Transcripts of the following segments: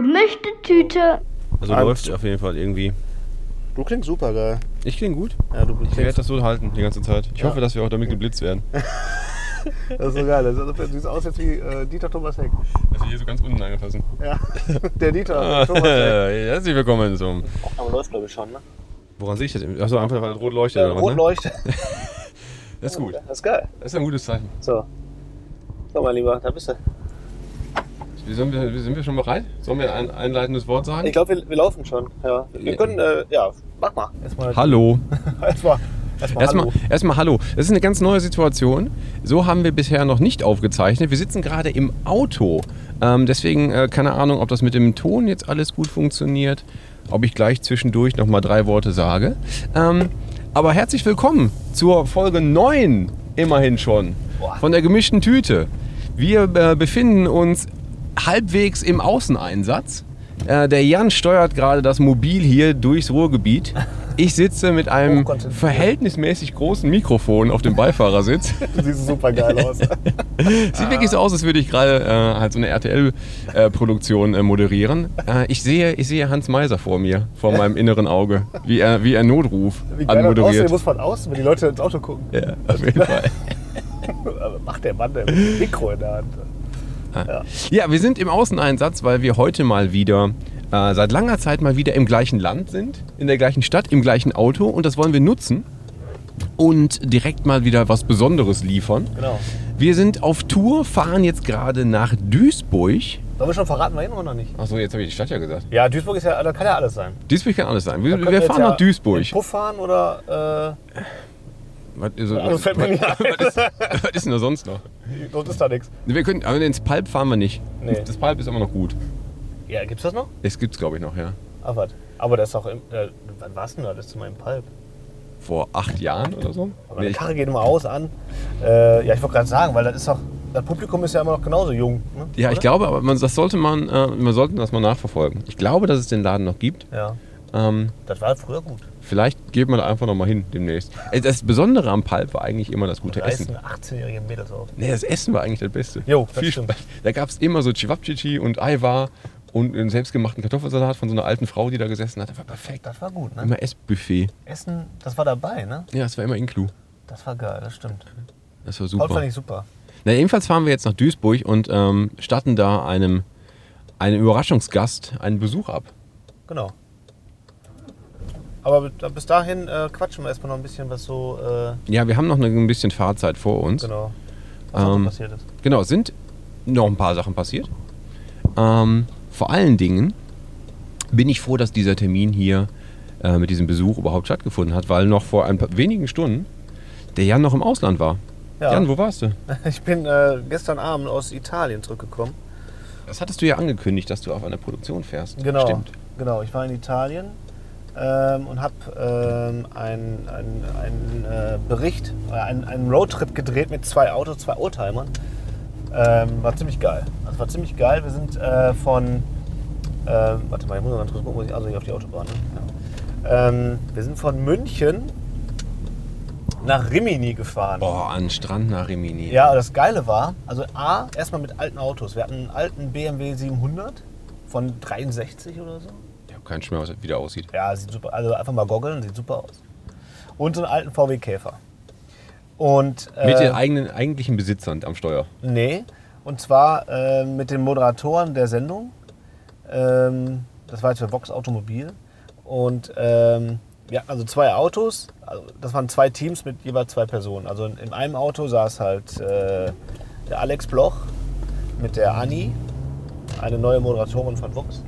Gemischte Tüte. Also läuft auf jeden Fall irgendwie. Du klingst super geil. Ich klinge gut. Ja, du Ich werde das so halten die ganze Zeit. Ich Ja. hoffe, dass wir auch damit geblitzt werden. Das ist so geil. Das siehst aus jetzt wie äh, Dieter Thomas Heck. Also hier so ganz unten angefassen. Ja. Der Dieter Thomas Heck. Herzlich willkommen zum. Aber läuft glaube ich schon, ne? Woran sehe ich das? Achso, einfach weil rot leuchtet. Ja, oder was, rot ne? leuchtet. Das ist gut. Das ist geil. Das ist ein gutes Zeichen. So. So, mein Lieber, da bist du. Wie Sind wir, wie- sind wir schon bereit? Sollen wir ein einleitendes Wort sagen? Ich glaube, wir, wir laufen schon. Ja. Wir können, äh, ja, mach mal. Erstmal. Hallo. Erstmal. Erstmal. Erstmal, Hallo. erstmal hallo. Das ist eine ganz neue Situation. So haben wir bisher noch nicht aufgezeichnet. Wir sitzen gerade im Auto. Ähm, deswegen äh, keine Ahnung, ob das mit dem Ton jetzt alles gut funktioniert. Ob ich gleich zwischendurch noch mal drei Worte sage. Ähm, aber herzlich willkommen zur Folge 9, immerhin schon, von der gemischten Tüte. Wir äh, befinden uns halbwegs im Außeneinsatz. Äh, der Jan steuert gerade das Mobil hier durchs Ruhrgebiet. Ich sitze mit einem Hochkonzentriert. verhältnismäßig großen Mikrofon auf dem Beifahrersitz. Du siehst super geil aus. Sieht wirklich so aus, als würde ich gerade äh, halt so eine RTL-Produktion äh, moderieren. Äh, ich, sehe, ich sehe Hans Meiser vor mir, vor meinem inneren Auge, wie er, wie er Notruf Wie geil das aussehen anmoderiert. muss von außen, wenn die Leute ins Auto gucken. Ja, auf jeden Fall. Macht der Mann der mit dem Mikro in der Hand. Ja, wir sind im Außeneinsatz, weil wir heute mal wieder, äh, seit langer Zeit mal wieder im gleichen Land sind, in der gleichen Stadt, im gleichen Auto und das wollen wir nutzen und direkt mal wieder was Besonderes liefern. Genau. Wir sind auf Tour, fahren jetzt gerade nach Duisburg. Sollen wir schon verraten, wohin oder nicht? Achso, jetzt habe ich die Stadt ja gesagt. Ja, Duisburg ist ja, da kann ja alles sein. Duisburg kann alles sein. Wir, wir fahren ja nach Duisburg. in Puff fahren oder Was, ist, Also fällt mir nicht ein. was, ist, was ist denn da sonst noch? sonst ist da nichts. Wir können, aber ins Palp fahren wir nicht. Nee. Das Palp ist immer noch gut. Ja, gibt's das noch? Das gibt's glaube ich noch, ja. Ach was. Aber das ist doch im, äh, wann war's denn da? Das ist zu meinem Palp. Vor acht Jahren oder so. Aber die Karre geht immer aus an. Äh, ja, ich wollte gerade sagen, weil das ist doch, das Publikum ist ja immer noch genauso jung. Ne? ja, ich glaube, aber man, das sollte man, äh, wir sollten das mal nachverfolgen. Ich glaube, dass es den Laden noch gibt. Ja, Ähm, das war früher gut. Vielleicht geht man da einfach noch mal hin demnächst. Äh, Das Besondere am Palp war eigentlich immer das gute Essen. reißen 18-jährige Mädels auf. Nee, das Essen war eigentlich das Beste. Jo, das Viel stimmt. Spaß. Da gab es immer so Chivapchichi und Aiwa und einen selbstgemachten Kartoffelsalat von so einer alten Frau, die da gesessen hat. Das war perfekt. Das war gut, ne? Immer Essbuffet. Essen, das war dabei, ne? Ja, es war immer Inklu. Das war geil, das stimmt. Das war Paul fand super. ich super. Na, jedenfalls fahren wir jetzt nach Duisburg und ähm, statten da einem, einem Überraschungsgast einen Besuch ab. Genau. Aber bis- dahin äh, quatschen wir erstmal noch ein bisschen, was so, äh, Ja, wir haben noch eine, ein bisschen Fahrzeit vor uns. genau, was Ähm, passiert ist. Genau, es sind noch ein paar Sachen passiert. Ähm, vor allen Dingen bin ich froh, dass dieser Termin hier äh, mit diesem Besuch überhaupt stattgefunden hat, weil noch vor ein paar wenigen Stunden der Jan noch im Ausland war. Ja. Jan, wo warst du? Ich bin äh, gestern Abend aus Italien zurückgekommen. Das hattest du ja angekündigt, dass du auf eine Produktion fährst. Genau. Stimmt. Genau, ich war in Italien ähm, und habe ähm, einen ein, äh, Bericht, äh, einen, Roadtrip gedreht mit zwei Autos, zwei Oldtimern. Ähm, war ziemlich geil. Also war ziemlich geil. Wir sind äh, von, ähm, warte mal, ich muss mal ganz kurz gucken, ich also hier auf die Autobahn. Ne? Ja. Ähm, wir sind von München nach Rimini gefahren. Boah, an Strand nach Rimini. Ja, das Geile war, also A, erstmal mit alten Autos. Wir hatten einen alten BMW 700 von 63 oder so. Keinen Schmerz, wie der aussieht. Ja, sieht super. Also einfach mal goggeln, sieht super aus. Und so einen alten VW Käfer. Und äh, Mit den eigenen, eigentlichen Besitzern am Steuer. nee, und zwar äh, mit den Moderatoren der Sendung. Ähm, das war jetzt für Vox Automobil. Und ähm, hatten also zwei Autos. Also das waren zwei Teams mit jeweils zwei Personen. Also in, in einem Auto saß halt äh, der Alex Bloch mit der Anni, eine neue Moderatorin von Vox.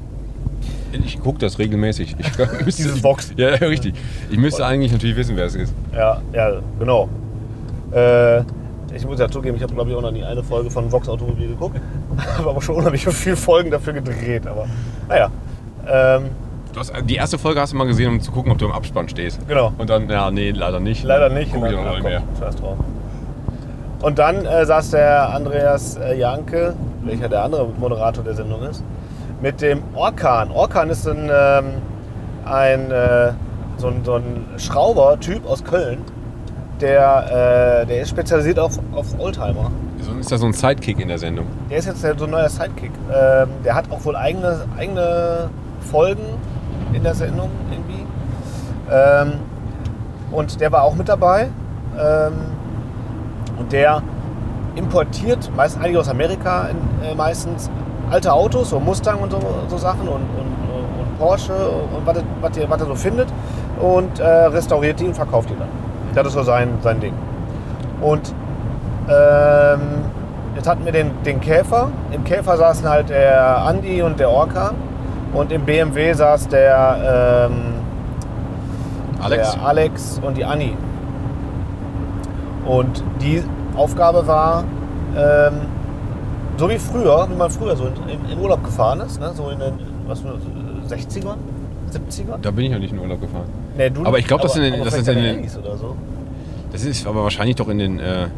Ich gucke das regelmäßig. Ich, müsste- Dieses Vox. Ja, richtig. Ich müsste eigentlich natürlich wissen, wer es ist. Ja, ja, genau. Äh, Ich muss ja zugeben, ich habe glaube ich auch noch nie eine Folge von Vox Automobil geguckt. habe aber schon unheimlich viele Folgen dafür gedreht. Aber naja. Ähm, hast, die erste Folge hast du mal gesehen, um zu gucken, ob du im Abspann stehst. Genau. Und dann, ja, nee, leider nicht. leider nicht. Guck ich Ach, noch komm, mehr. scheiß drauf. Und dann äh, saß der Andreas äh, Janke, welcher der andere Moderator der Sendung ist, mit dem Orkan. Orkan ist ein, ähm, ein, äh, so ein, so ein Schrauber-Typ aus Köln, der, äh, der ist spezialisiert auf, auf Oldtimer. Ist da so ein Sidekick in der Sendung. Der ist jetzt so ein neuer Sidekick. Ähm, der hat auch wohl eigene, eigene Folgen in der Sendung irgendwie. Ähm, und der war auch mit dabei. Ähm, und der importiert meist einige aus Amerika in, äh, meistens alte Autos, so Mustang und so, so Sachen und, und, und Porsche und was er- was was so findet und äh, restauriert die und verkauft die dann. Das ist so sein, sein Ding. Und ähm, jetzt hatten wir den, den Käfer. Im Käfer saßen halt der Andi und der Orca. Und im BMW saß der, ähm, Alex? der Alex und die Anni. Und die Aufgabe war, ähm, so wie früher, wie man früher so in, in Urlaub gefahren ist, ne? so in den was, 60ern, 70ern. Da bin ich ja nicht in Urlaub gefahren. Nee, du Aber ich glaub, das in den- das ist in den- oder so. Das ist aber wahrscheinlich doch in den, äh,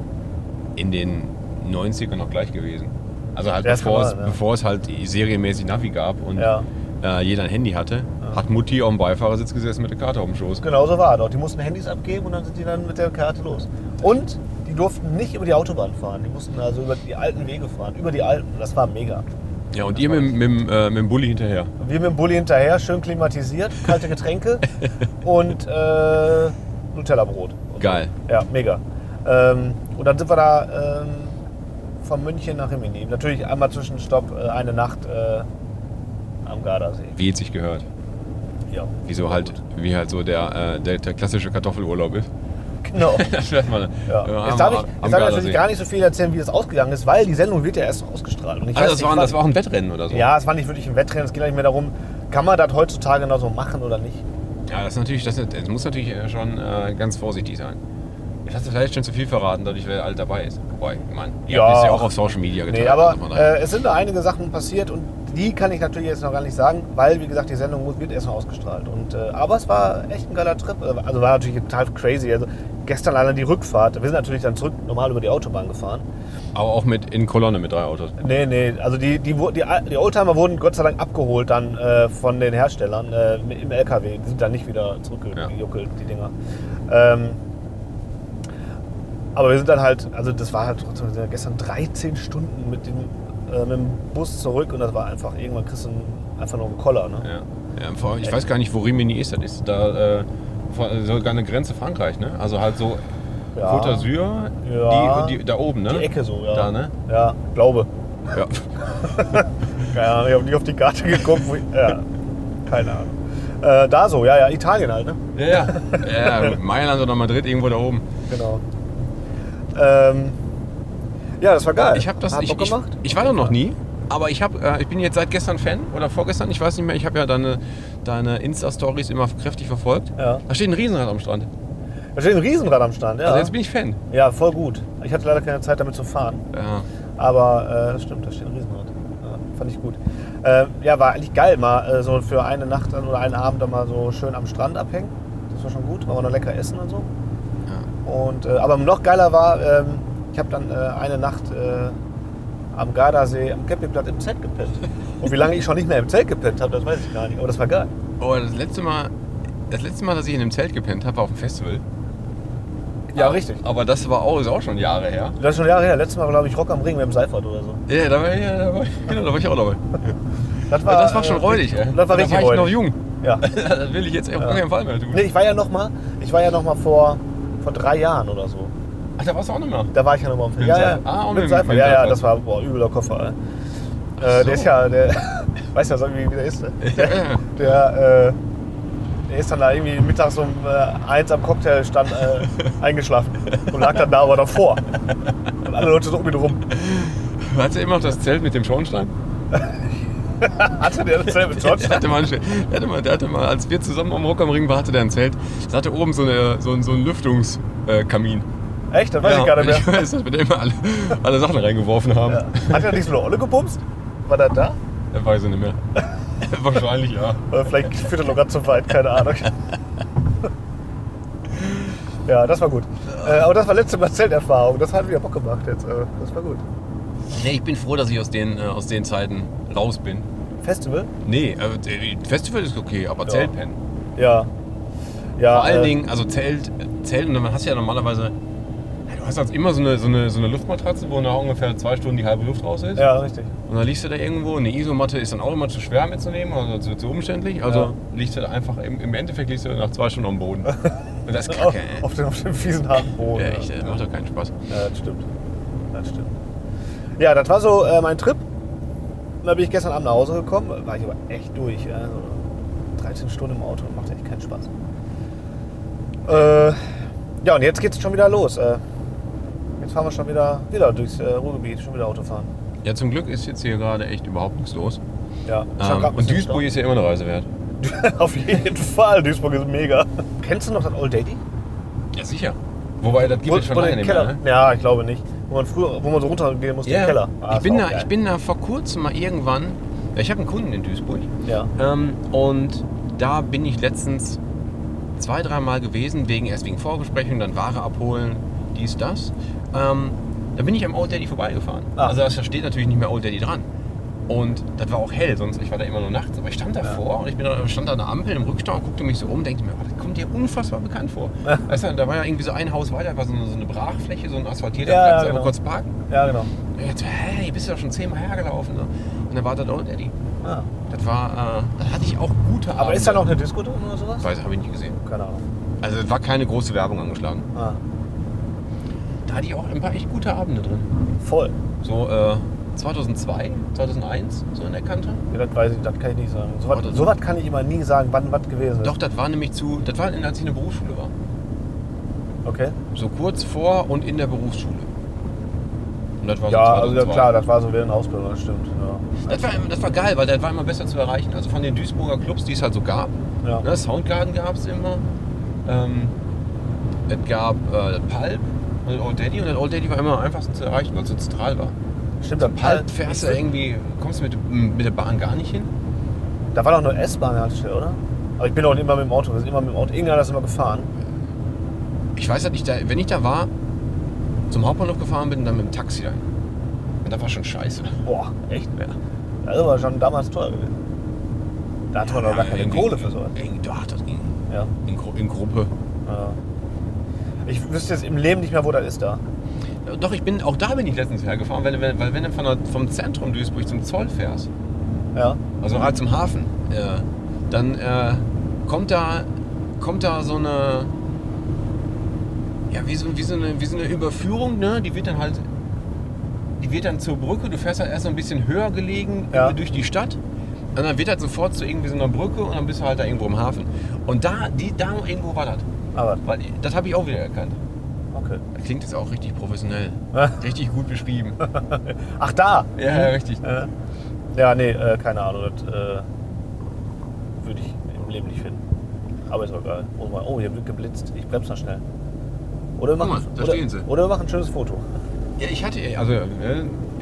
in den 90ern noch gleich gewesen. Also halt Das bevor, es, sein, ja. bevor es halt serienmäßig Navi gab und Ja. äh, jeder ein Handy hatte, hat Mutti auf dem Beifahrersitz gesessen mit der Karte auf dem Schoß. Genau so war es auch. Die mussten Handys abgeben und dann sind die dann mit der Karte los. Und die durften nicht über die Autobahn fahren. Die mussten also über die alten Wege fahren. Über die alten. Das war mega. Ja, und ihr mit, dem- mit, äh, mit dem Bulli hinterher. Und wir mit dem Bulli hinterher, schön klimatisiert, kalte Getränke und äh, Nutella-Brot. Geil. So. Ja, mega. Ähm, und dann sind wir da ähm, von München nach Rimini. Natürlich einmal Zwischenstopp, äh, eine Nacht äh, am Gardasee. Wie es sich gehört. Ja. Wieso halt, wie halt so der, äh, der, der klassische Kartoffelurlaub ist. Genau. Das fährt man Ja. ja, Jetzt darf ich, jetzt darf ich natürlich gar nicht so viel erzählen, wie das ausgegangen ist, weil die Sendung wird ja erst ausgestrahlt. Und ich Also weiß das, nicht, war, das war auch ein Wettrennen oder so. Ja, es war nicht wirklich ein Wettrennen. Es geht eigentlich mehr darum, kann man das heutzutage noch so machen oder nicht? Ja, das ist natürlich, das, das muss natürlich äh, schon äh, ganz vorsichtig sein. Hast du vielleicht schon zu viel verraten, dadurch, wer alt dabei ist. Wobei, ich meine, ihr Ja. es ja auch auf Social Media getan. Nee, aber äh, es sind da einige Sachen passiert und die kann ich natürlich jetzt noch gar nicht sagen, weil, wie gesagt, die Sendung wird erst noch ausgestrahlt. Und, äh, aber es war echt ein geiler Trip. Also war natürlich total crazy. Also gestern alleine die Rückfahrt. Wir sind natürlich dann zurück normal über die Autobahn gefahren. aber auch mit in Kolonne mit drei Autos. Nee, nee, also die, die, die, die Oldtimer wurden Gott sei Dank abgeholt dann äh, von den Herstellern äh, im LKW. Die sind dann nicht wieder zurückgejuckelt, die Dinger. Ähm, aber wir sind dann halt, also das war halt trotzdem ja gestern 13 Stunden mit dem, äh, mit dem Bus zurück und das war einfach, irgendwann kriegst du einfach nur einen Koller. Ne? Ja. Ja, ich weiß gar nicht, wo Rimini ist. Das ist da äh, sogar eine Grenze Frankreich, ne? Also halt so Ja. Côte d'Azur, Ja. die, die, da oben, ne? Die Ecke so, ja. Da, ne? Ja, glaube. Ja. Keine Ahnung, ich habe nicht auf die Karte geguckt. Wo ich, ja, keine Ahnung. Äh, da so, ja, ja, Italien halt, ne? Ja, ja. ja Mailand oder Madrid, irgendwo da oben. Genau. Ähm, ja, das war geil. Ich habe das Hat ich, ich, gemacht. ich war da noch nie, aber ich, hab, äh, ich bin jetzt seit gestern Fan oder vorgestern, ich weiß nicht mehr. Ich habe ja deine, deine Insta-Stories immer kräftig verfolgt. Ja. Da steht ein Riesenrad am Strand. Da steht ein Riesenrad am Stand, ja. Also jetzt bin ich Fan. ja, voll gut. Ich hatte leider keine Zeit damit zu fahren. Ja. Aber äh, das stimmt, da steht ein Riesenrad. Ja, fand ich gut. Äh, ja, war eigentlich geil, mal äh, so für eine Nacht dann oder einen Abend dann mal so schön am Strand abhängen. Das war schon gut, war noch lecker essen und so. Und, äh, aber noch geiler war, ähm, ich habe dann äh, eine Nacht äh, am Gardasee am Campingplatz im Zelt gepennt. Und wie lange ich schon nicht mehr im Zelt gepennt habe, das weiß ich gar nicht. Aber das war geil. Oh, das letzte Mal, das letzte Mal, dass ich in einem Zelt gepennt habe, war auf dem Festival. Ja, richtig. Aber das war auch, ist auch schon Jahre her. Das ist schon Jahre her. Letztes Mal, glaube ich, Rock am Ring mit dem Seifert oder so. Ja, da war, ja, da war, genau, da war ich auch dabei. Das Ja, das war schon äh, räudig, ey. Das war da richtig war ich noch jung. Ja. das will ich jetzt auf gar keinen Fall mehr tun. Nee, ich war ja noch mal, ich war ja noch mal vor, vor drei Jahren oder so. Ach, da warst du auch noch mal. Da war ich ja noch mal im Mit Ja, ja. Ah, und mit mit- Seifert. mit Ja, ja, das war boah, übler Koffer. Ach Äh, so. der ist ja, der, weißt du, wie, wie der ist? Ne? Ja. Der, äh, der ist dann da irgendwie mittags um äh, eins am Cocktailstand äh, eingeschlafen und lag dann da aber davor. Und alle Leute so um ihn rum. Hat er immer noch das Zelt mit dem Schornstein? Hatte der dasselbe Der George? hatte, mal, der, hatte mal, der hatte mal, als wir zusammen am Rock am Ring waren, hatte der ein Zelt. Das hatte oben so, eine, so, so einen Lüftungskamin. Echt? Das weiß ja, ich gar nicht mehr. Ich weiß, dass wir da immer alle, alle Sachen reingeworfen haben. Ja. Hat er nicht so eine Olle gebumst? War der da? Er weiß ich nicht mehr. Wahrscheinlich ja. Oder vielleicht führt er noch ganz so weit, keine Ahnung. ja, das war gut. Äh, aber das war letzte Mal Zelterfahrung. Das hat wieder Bock gemacht jetzt. Äh, das war gut. Nee, ich bin froh, dass ich aus den, äh, aus den Zeiten raus bin. Festival? Nee, äh, Festival ist okay, aber Ja. Zeltpennen. Ja. Ja, Vor allen äh, Dingen, also Zelt, Zelt, und dann hast du ja normalerweise, du hast halt immer so eine, so, eine, so eine Luftmatratze, wo nach ungefähr zwei Stunden die halbe Luft raus ist. Ja, richtig. Und dann liegst du da irgendwo. Eine Isomatte ist dann auch immer zu schwer mitzunehmen, also zu, zu umständlich. Also Ja. liegst du da einfach, im, im Endeffekt liegst du nach zwei Stunden am Boden. Und das ist Auf, kacke, ey. auf, dem, auf dem fiesen harten Boden. Ja, echt, das macht doch keinen Spaß. Ja, das stimmt. Das stimmt. Ja, das war so äh, mein Trip. Da bin ich gestern Abend nach Hause gekommen. War ich aber echt durch. Ja. So 13 Stunden im Auto. Macht echt keinen Spaß. Äh, ja, und jetzt geht's schon wieder los. Äh, jetzt fahren wir schon wieder, wieder durchs äh, Ruhrgebiet. Schon wieder Auto fahren. Ja, zum Glück ist jetzt hier gerade echt überhaupt nichts los. Ja, ich hab Ähm, grad ein und bisschen Duisburg ist ja immer eine Reise wert. Auf jeden Fall. Duisburg ist mega. Kennst du noch das Old Daddy? Ja, sicher. Wobei, das gibt es schon lange nicht Keller. mehr. Ne? Ja, ich glaube nicht. Wo man früher, wo man so runtergehen musste, im Keller. Ah, ich, bin da, geil. ich bin da vor kurzem mal irgendwann. Ja, ich habe einen Kunden in Duisburg. Ja. Ähm, und da bin ich letztens zwei, dreimal gewesen, wegen, erst wegen Vorbesprechung, dann Ware abholen, dies, das. Ähm, da bin ich am Old Daddy vorbeigefahren. Ah. Also da steht natürlich nicht mehr Old Daddy dran. Und das war auch hell, sonst ich war da immer nur nachts. Aber ich stand davor und ich bin da, stand da an der Ampel im Rückstau und guckte mich so um, denkte mir, oh, das kommt dir unfassbar bekannt vor. Ja. Weißt du, da war ja irgendwie so ein Haus weiter, war so eine, so eine Brachfläche, so ein asphaltierter Ja, Platz, ja, genau. kurz parken. Ja, genau. Und jetzt, hä, hier bist du doch schon zehnmal hergelaufen. Ne? Und dann war das Old Daddy. Ah. Das war, äh, da hatte ich auch gute Aber ist da Abende. noch eine Disco drin oder sowas? Weiß, habe ich nicht gesehen. Keine Ahnung. Also es war keine große Werbung angeschlagen. Ah, Da hatte ich auch ein paar echt gute Abende drin. voll. So äh, 2002, 2001, so in der Kante. Ja, das weiß ich, das kann ich nicht sagen. So was, so. so was kann ich immer nie sagen, wann was gewesen ist. Doch, das war nämlich zu, das war, als ich in der Berufsschule war. Okay. So kurz vor und in der Berufsschule. Und das war so Ja, also ja, 2002. klar, das war so während Ausbildung, das stimmt. Ja. Das war, das war geil, weil das war immer besser zu erreichen. Also von den Duisburger Clubs, die es halt so gab. Ja. Ne, Soundgarden gab es immer. Ähm, es gab äh, Pulp und das Old Daddy. Und das Old Daddy war immer am einfachsten zu erreichen, weil es so zentral war. Stimmt, das Pulp fährst du irgendwie, kommst du mit, mit der Bahn gar nicht hin. Da war doch nur S-Bahn oder? Aber ich bin auch immer mit dem Auto, wir sind immer mit dem Auto. Irgendeiner ist immer gefahren. Ich weiß halt nicht, da, wenn ich da war, zum Hauptbahnhof gefahren bin, dann mit dem Taxi dahin. Und das war schon scheiße. Boah, echt? Ja. Das war schon damals teuer gewesen. Da hatte man doch gar keine Kohle für sowas. Doch, das ging. Ja. In, Gru in Gruppe. ja. Ich wüsste jetzt im Leben nicht mehr, wo das ist da. Ja, Doch, ich bin, auch da bin ich letztens hergefahren, weil, weil, weil wenn du von der, vom Zentrum Duisburg zum Zoll fährst, Ja. also halt zum Hafen, äh, dann äh, kommt, da, kommt da so eine, ja, wie so, wie so, eine, wie so eine Überführung, ne? die wird dann halt, die wird dann zur Brücke, du fährst halt erst so ein bisschen höher gelegen Ja. durch die Stadt und dann wird halt sofort zu irgendwie so einer Brücke und dann bist du halt da irgendwo im Hafen. Und da, die, da irgendwo war das. Aber, Weil, das habe ich auch wieder erkannt. okay. Das klingt jetzt auch richtig professionell. Richtig gut beschrieben. Ach, da! Ja, ja, richtig. Ja, ja nee, äh, keine Ahnung. Das äh, würde ich im Leben nicht finden. Aber ist auch geil. Oh, mal- oh, hier wird geblitzt. Ich bremse mal schnell. Oder wir Guck machen, mal, da oder, stehen sie. Oder wir machen ein schönes Foto. Ja, ich hatte, also äh,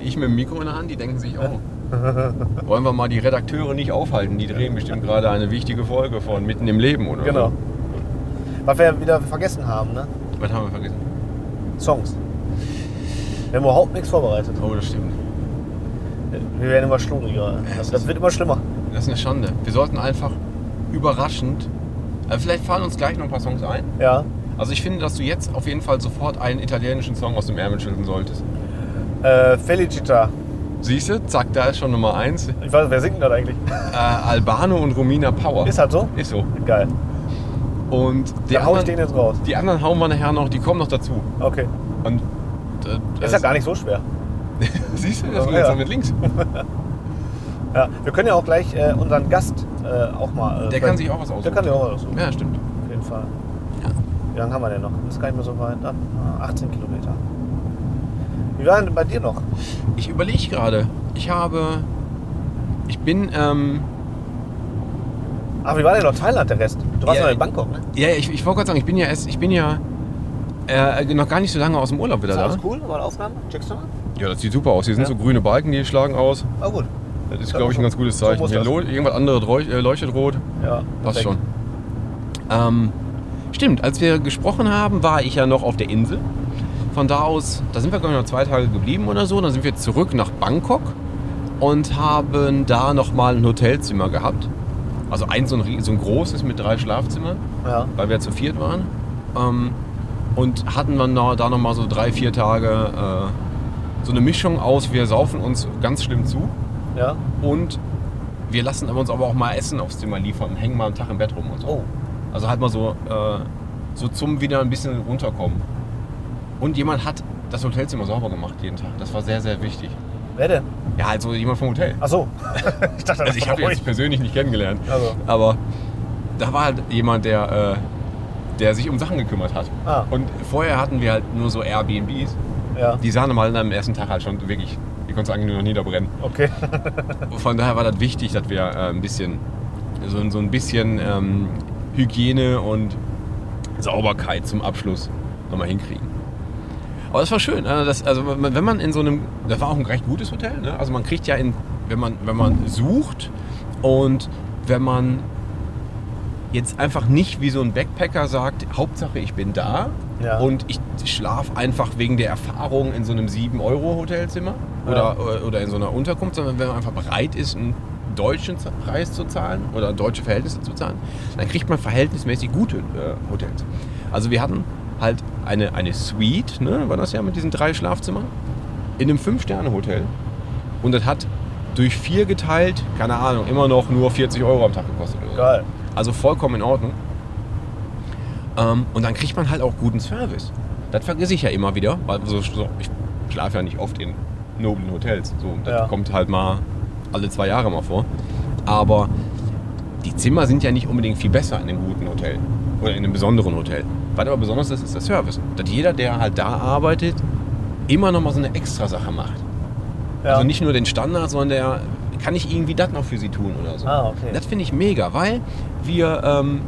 ich mit dem Mikro in der Hand, die denken sich, oh, wollen wir mal die Redakteure nicht aufhalten, die drehen bestimmt gerade eine wichtige Folge von Mitten im Leben oder Genau. so. Was wir wieder vergessen haben, ne? Was haben wir vergessen? Songs. Wir haben überhaupt nichts vorbereitet. Oh, das stimmt. Wir werden immer schlumriger. Das, das wird immer schlimmer. Das ist eine Schande. Wir sollten einfach überraschend, äh, vielleicht fallen uns gleich noch ein paar Songs ein. Ja. Also ich finde, dass du jetzt auf jeden Fall sofort einen italienischen Song aus dem Ärmel schütteln solltest. Äh, Felicita. Siehst du? Zack, da ist schon Nummer eins. Äh, Ich weiß, wer singt denn das eigentlich? Albano und Romina Power. Ist das so? Ist so. Geil. Und die ich anderen, den jetzt raus. die anderen hauen wir nachher noch, die kommen noch dazu. Okay. Und äh, Ist ja gar nicht so schwer. Siehst du, das geht Ja. mit links. Ja, wir können ja auch gleich äh, unseren Gast äh, auch mal. Äh, Der kann sich auch was aussuchen. Der kann sich auch was aussuchen. Ja, stimmt. Auf jeden Fall. Ja. Wie lange haben wir denn noch? Das ist gar nicht mehr so weit. Ah, 18 Kilometer. Wie war denn bei dir noch? Ich überlege gerade. Ich habe. Ich bin. Ähm, Ah, wie war denn noch Thailand der Rest? Du warst Ja, noch in Bangkok, ne? ja, ich, ich wollte gerade sagen, ich bin ja erst. Ich bin ja Äh, noch gar nicht so lange aus dem Urlaub wieder Ist da. alles cool? War Aufnahmen? Checkst du mal? Ja, das sieht super aus. Hier sind Ja. so grüne Balken, die schlagen aus. Ah, gut. Das ist, glaube ich, ein ganz gutes so Zeichen. muss Hier irgendwas anderes äh, leuchtet rot. Ja, Passt schon. Ähm, stimmt, als wir gesprochen haben, war ich ja noch auf der Insel. Von da aus, da sind wir glaube ich noch zwei Tage geblieben oder so. Dann sind wir zurück nach Bangkok und haben da nochmal ein Hotelzimmer gehabt. Also eins so ein, so ein großes mit drei Schlafzimmern, Ja. weil wir zu viert waren. Ähm, und hatten dann da da nochmal so drei, vier Tage äh, so eine Mischung aus, wir saufen uns ganz schlimm zu Ja. und wir lassen uns aber auch mal Essen aufs Zimmer liefern und hängen mal einen Tag im Bett rum und so. Oh. Also halt mal so, äh, so zum wieder ein bisschen runterkommen. Und jemand hat das Hotelzimmer sauber gemacht jeden Tag. Das war sehr, sehr wichtig. Wer denn? Ja, also jemand vom Hotel. Ach so. ich dachte, das Also ich habe ihn jetzt persönlich nicht kennengelernt. Also. Aber da war halt jemand, der, äh, der sich um Sachen gekümmert hat. Ah. Und vorher hatten wir halt nur so Airbnbs. Ja. Die sahen mal am ersten Tag halt schon wirklich, die konntest du eigentlich nur noch niederbrennen. Okay. Von daher war das wichtig, dass wir äh, ein bisschen, so, so ein bisschen ähm, Hygiene und Sauberkeit zum Abschluss nochmal hinkriegen. Aber das war schön. äh, Das, also wenn man in so einem, das war auch ein recht gutes Hotel. Ne? Also man kriegt ja in, wenn man, wenn man sucht und wenn man jetzt einfach nicht wie so ein Backpacker sagt, Hauptsache ich bin da Ja. und ich schlafe einfach wegen der Erfahrung in so einem 7-Euro-Hotelzimmer oder, oder in so einer Unterkunft, sondern wenn man einfach bereit ist, einen deutschen Preis zu zahlen oder deutsche Verhältnisse zu zahlen, dann kriegt man verhältnismäßig gute äh, Hotels. Also wir hatten halt eine, eine Suite, ne, war das ja mit diesen drei Schlafzimmern, in einem 5-Sterne-Hotel und das hat durch vier geteilt, keine Ahnung, immer noch nur 40 Euro am Tag gekostet. Geil. Also vollkommen in Ordnung. Ähm, und dann kriegt man halt auch guten Service. Das vergesse ich ja immer wieder, weil so, so, ich schlafe ja nicht oft in noblen Hotels. So, das Ja. kommt halt mal alle zwei Jahre mal vor. Aber die Zimmer sind ja nicht unbedingt viel besser in einem guten Hotel oder in einem besonderen Hotel. Was aber besonders ist, ist der Service. Dass jeder, der halt da arbeitet, immer noch mal so eine extra Sache macht. Ja. Also nicht nur den Standard, sondern der kann ich irgendwie das noch für sie tun oder so. Ah, okay. Das finde ich mega, weil wir ähm,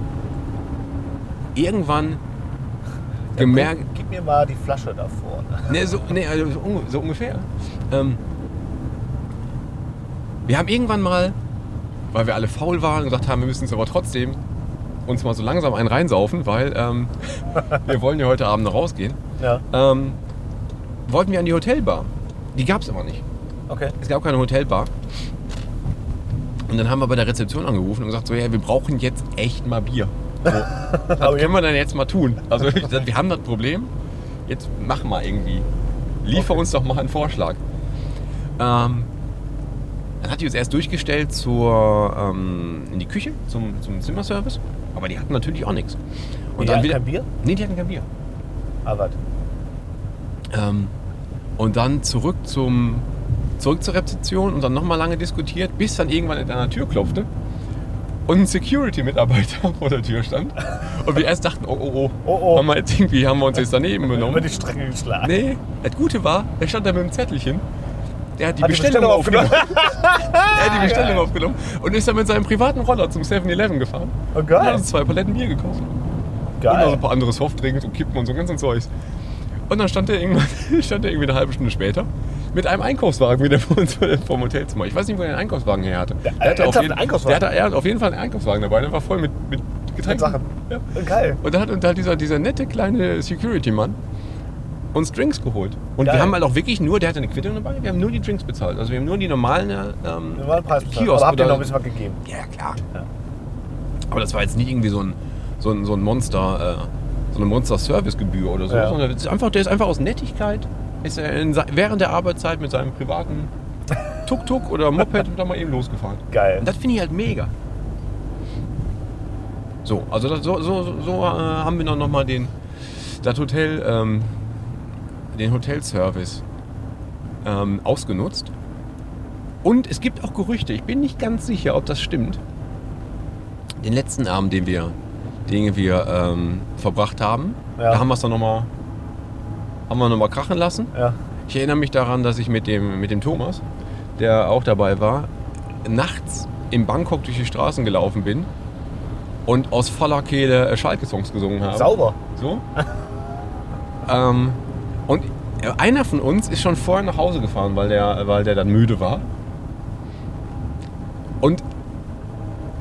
irgendwann gemerkt, Gib, gib mir mal die Flasche da vorne. ne, so, ne, also so ungefähr. Ähm, wir haben irgendwann mal, weil wir alle faul waren, gesagt haben, wir müssen es aber trotzdem uns mal so langsam einen reinsaufen, weil ähm, wir wollen ja heute Abend noch rausgehen. Ja. Ähm, wollten wir an die Hotelbar. Die gab es aber nicht. Okay. Es gab keine Hotelbar. Und dann haben wir bei der Rezeption angerufen und gesagt, so, ja, wir brauchen jetzt echt mal Bier. So, was können wir denn jetzt mal tun? Also gesagt, wir haben das Problem, jetzt mach mal irgendwie. Liefer Okay. uns doch mal einen Vorschlag. Ähm, dann hat die uns erst durchgestellt zur, ähm, in die Küche, zum, zum Zimmerservice. Aber die hatten natürlich auch nichts. Die hatten kein Bier? Nee, die hatten kein Bier. Ah, warte. Ähm, und dann zurück zum zurück zur Rezeption und dann nochmal lange diskutiert, bis dann irgendwann an der Tür klopfte und ein Security-Mitarbeiter vor der Tür stand. Und wir erst dachten, oh, oh, oh, Oh, oh. Haben, wir jetzt irgendwie, haben wir uns jetzt daneben Über genommen. die Strecke geschlagen. Nee, das Gute war, er stand da mit dem Zettelchen. Der hat die Hat die Bestellung, Bestellung aufgenommen. er hat die Bestellung aufgenommen und ist dann mit seinem privaten Roller zum 7-Eleven gefahren. Oh, Und hat geil. uns zwei Paletten Bier gekauft. Und noch so Geil. ein paar andere Softdrinks und Kippen und so ganz und Zeugs. Und dann stand er irgendwann, stand er irgendwie eine halbe Stunde später mit einem Einkaufswagen wieder vor uns vom Hotelzimmer. Ich weiß nicht, wo er den Einkaufswagen her hatte. Der, ernsthaft auf jeden, einen Einkaufswagen? Der hatte, er hat auf jeden Fall einen Einkaufswagen dabei. Der war voll mit, mit Getränken. Sachen. Ja. Geil. Und dann hat, und da hat dieser, dieser nette kleine Security-Mann uns Drinks geholt. Und Geil. wir haben halt auch wirklich nur, der hatte eine Quittung dabei, wir haben nur die Drinks bezahlt. Also wir haben nur die normalen ähm, Normalen Preis bezahlt. Kiosk Aber habt ihr noch ein bisschen was gegeben? ja, klar. Ja. Aber das war jetzt nicht irgendwie so ein, so ein, so ein Monster, äh, so eine Monster-Service-Gebühr oder so, Ja. sondern ist einfach, der ist einfach aus Nettigkeit, ist er in, während der Arbeitszeit mit seinem privaten Tuk-Tuk oder Moped da mal eben losgefahren. Geil. Und das finde ich halt mega. So, also das, so, so, so, so äh, haben wir dann nochmal den, das Hotel, ähm, den Hotelservice ähm, ausgenutzt. Und es gibt auch Gerüchte, ich bin nicht ganz sicher, ob das stimmt. Den letzten Abend, den wir, den wir ähm, verbracht haben, Ja. da haben wir es dann nochmal haben wir noch mal krachen lassen. Ja. Ich erinnere mich daran, dass ich mit dem, mit dem Thomas, der auch dabei war, nachts in Bangkok durch die Straßen gelaufen bin und aus voller Kehle äh, Schalke-Songs gesungen habe. Sauber. So. Ähm, und einer von uns ist schon vorher nach Hause gefahren, weil der, weil der dann müde war. Und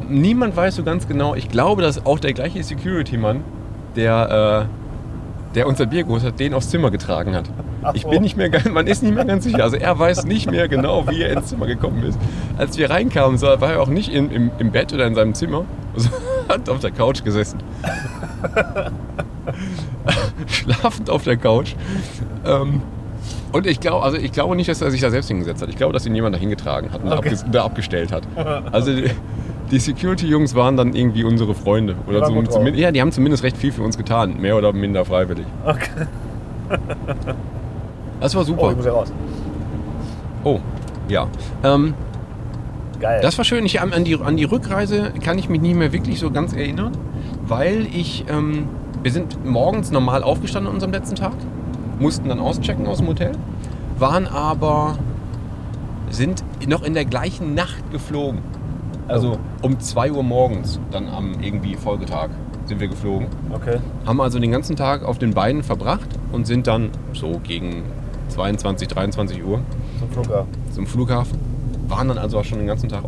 niemand weiß so ganz genau, ich glaube, dass auch der gleiche Security-Mann, der, äh, der unser Bier geholt hat, den aufs Zimmer getragen hat. Ach Ich bin nicht mehr, ganz- man ist nicht mehr ganz sicher. Also er weiß nicht mehr genau, wie er ins Zimmer gekommen ist. Als wir reinkamen, war er auch nicht in, im, im Bett oder in seinem Zimmer, sondern hat auf der Couch gesessen. Schlafend auf der Couch. Ähm, und ich glaube, also ich glaube nicht, dass er sich da selbst hingesetzt hat. Ich glaube, dass ihn jemand da hingetragen hat und Okay. abges da abgestellt hat. Also die, die Security-Jungs waren dann irgendwie unsere Freunde. Oder zum, gut drauf. zumindest, ja, die haben zumindest recht viel für uns getan. Mehr oder minder freiwillig. Okay. Das war Oh, super. ich muss ja raus. Oh, ja. Ähm, Geil. das war schön. Ich, an, an, die, an die Rückreise kann ich mich nicht mehr wirklich so ganz erinnern, weil ich, ähm, wir sind morgens normal aufgestanden an unserem letzten Tag, mussten dann auschecken aus dem Hotel, waren aber, sind noch in der gleichen Nacht geflogen. Also um 2 Uhr morgens, dann am irgendwie Folgetag sind wir geflogen. okay. Haben also den ganzen Tag auf den Beinen verbracht und sind dann so gegen 22, 23 Uhr Zum Flughafen. zum Flughafen. Waren dann also auch schon den ganzen Tag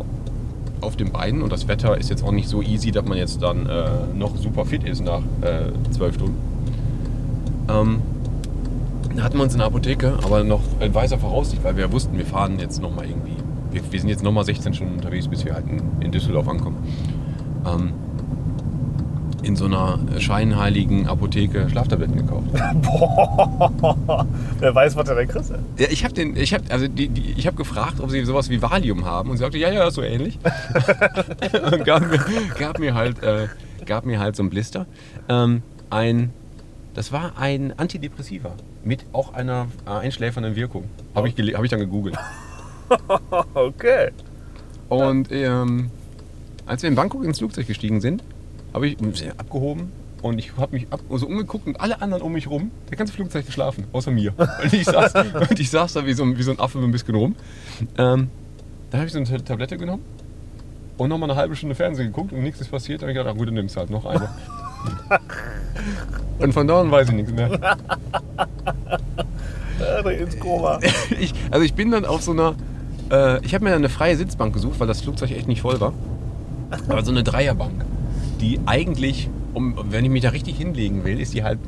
auf den Beinen und das Wetter ist jetzt auch nicht so easy, dass man jetzt dann äh, noch super fit ist nach äh, zwölf Stunden. Ähm, hatten wir uns in der Apotheke, aber noch in weißer Voraussicht, weil wir wussten, wir fahren jetzt nochmal irgendwie. Wir, wir sind jetzt nochmal 16 Stunden unterwegs, bis wir halt in, in Düsseldorf ankommen. Ähm, in so einer scheinheiligen Apotheke Schlaftabletten gekauft. Boah. Wer weiß, was der denn kriegst. Ja, ich habe den, ich habe, also die, die, ich habe gefragt, ob sie sowas wie Valium haben und sie sagte, ja, ja, so ähnlich. und gab mir, gab mir halt, äh, gab mir halt so ein Blister. Ähm, ein, das war ein Antidepressiva mit auch einer äh, einschläfernden Wirkung. Habe ich, hab ich dann gegoogelt. Okay. Und ähm, als wir in Bangkok ins Flugzeug gestiegen sind, habe ich mich abgehoben und ich habe mich ab, so umgeguckt und alle anderen um mich rum, der ganze Flugzeug geschlafen, außer mir. Und ich saß, und ich saß da wie so, ein- wie so ein Affe ein bisschen rum. Ähm, dann habe ich so eine Tablette genommen und nochmal eine halbe Stunde Fernsehen geguckt und nichts ist passiert. Dann habe ich gedacht, ach gut, dann nimmst du halt noch eine. und von da an weiß ich nichts mehr. Ins Koma. ich, also ich bin dann auf so einer, äh, ich habe mir dann eine freie Sitzbank gesucht, weil das Flugzeug echt nicht voll war. Aber so eine Dreierbank, die eigentlich, um, wenn ich mich da richtig hinlegen will, ist die halt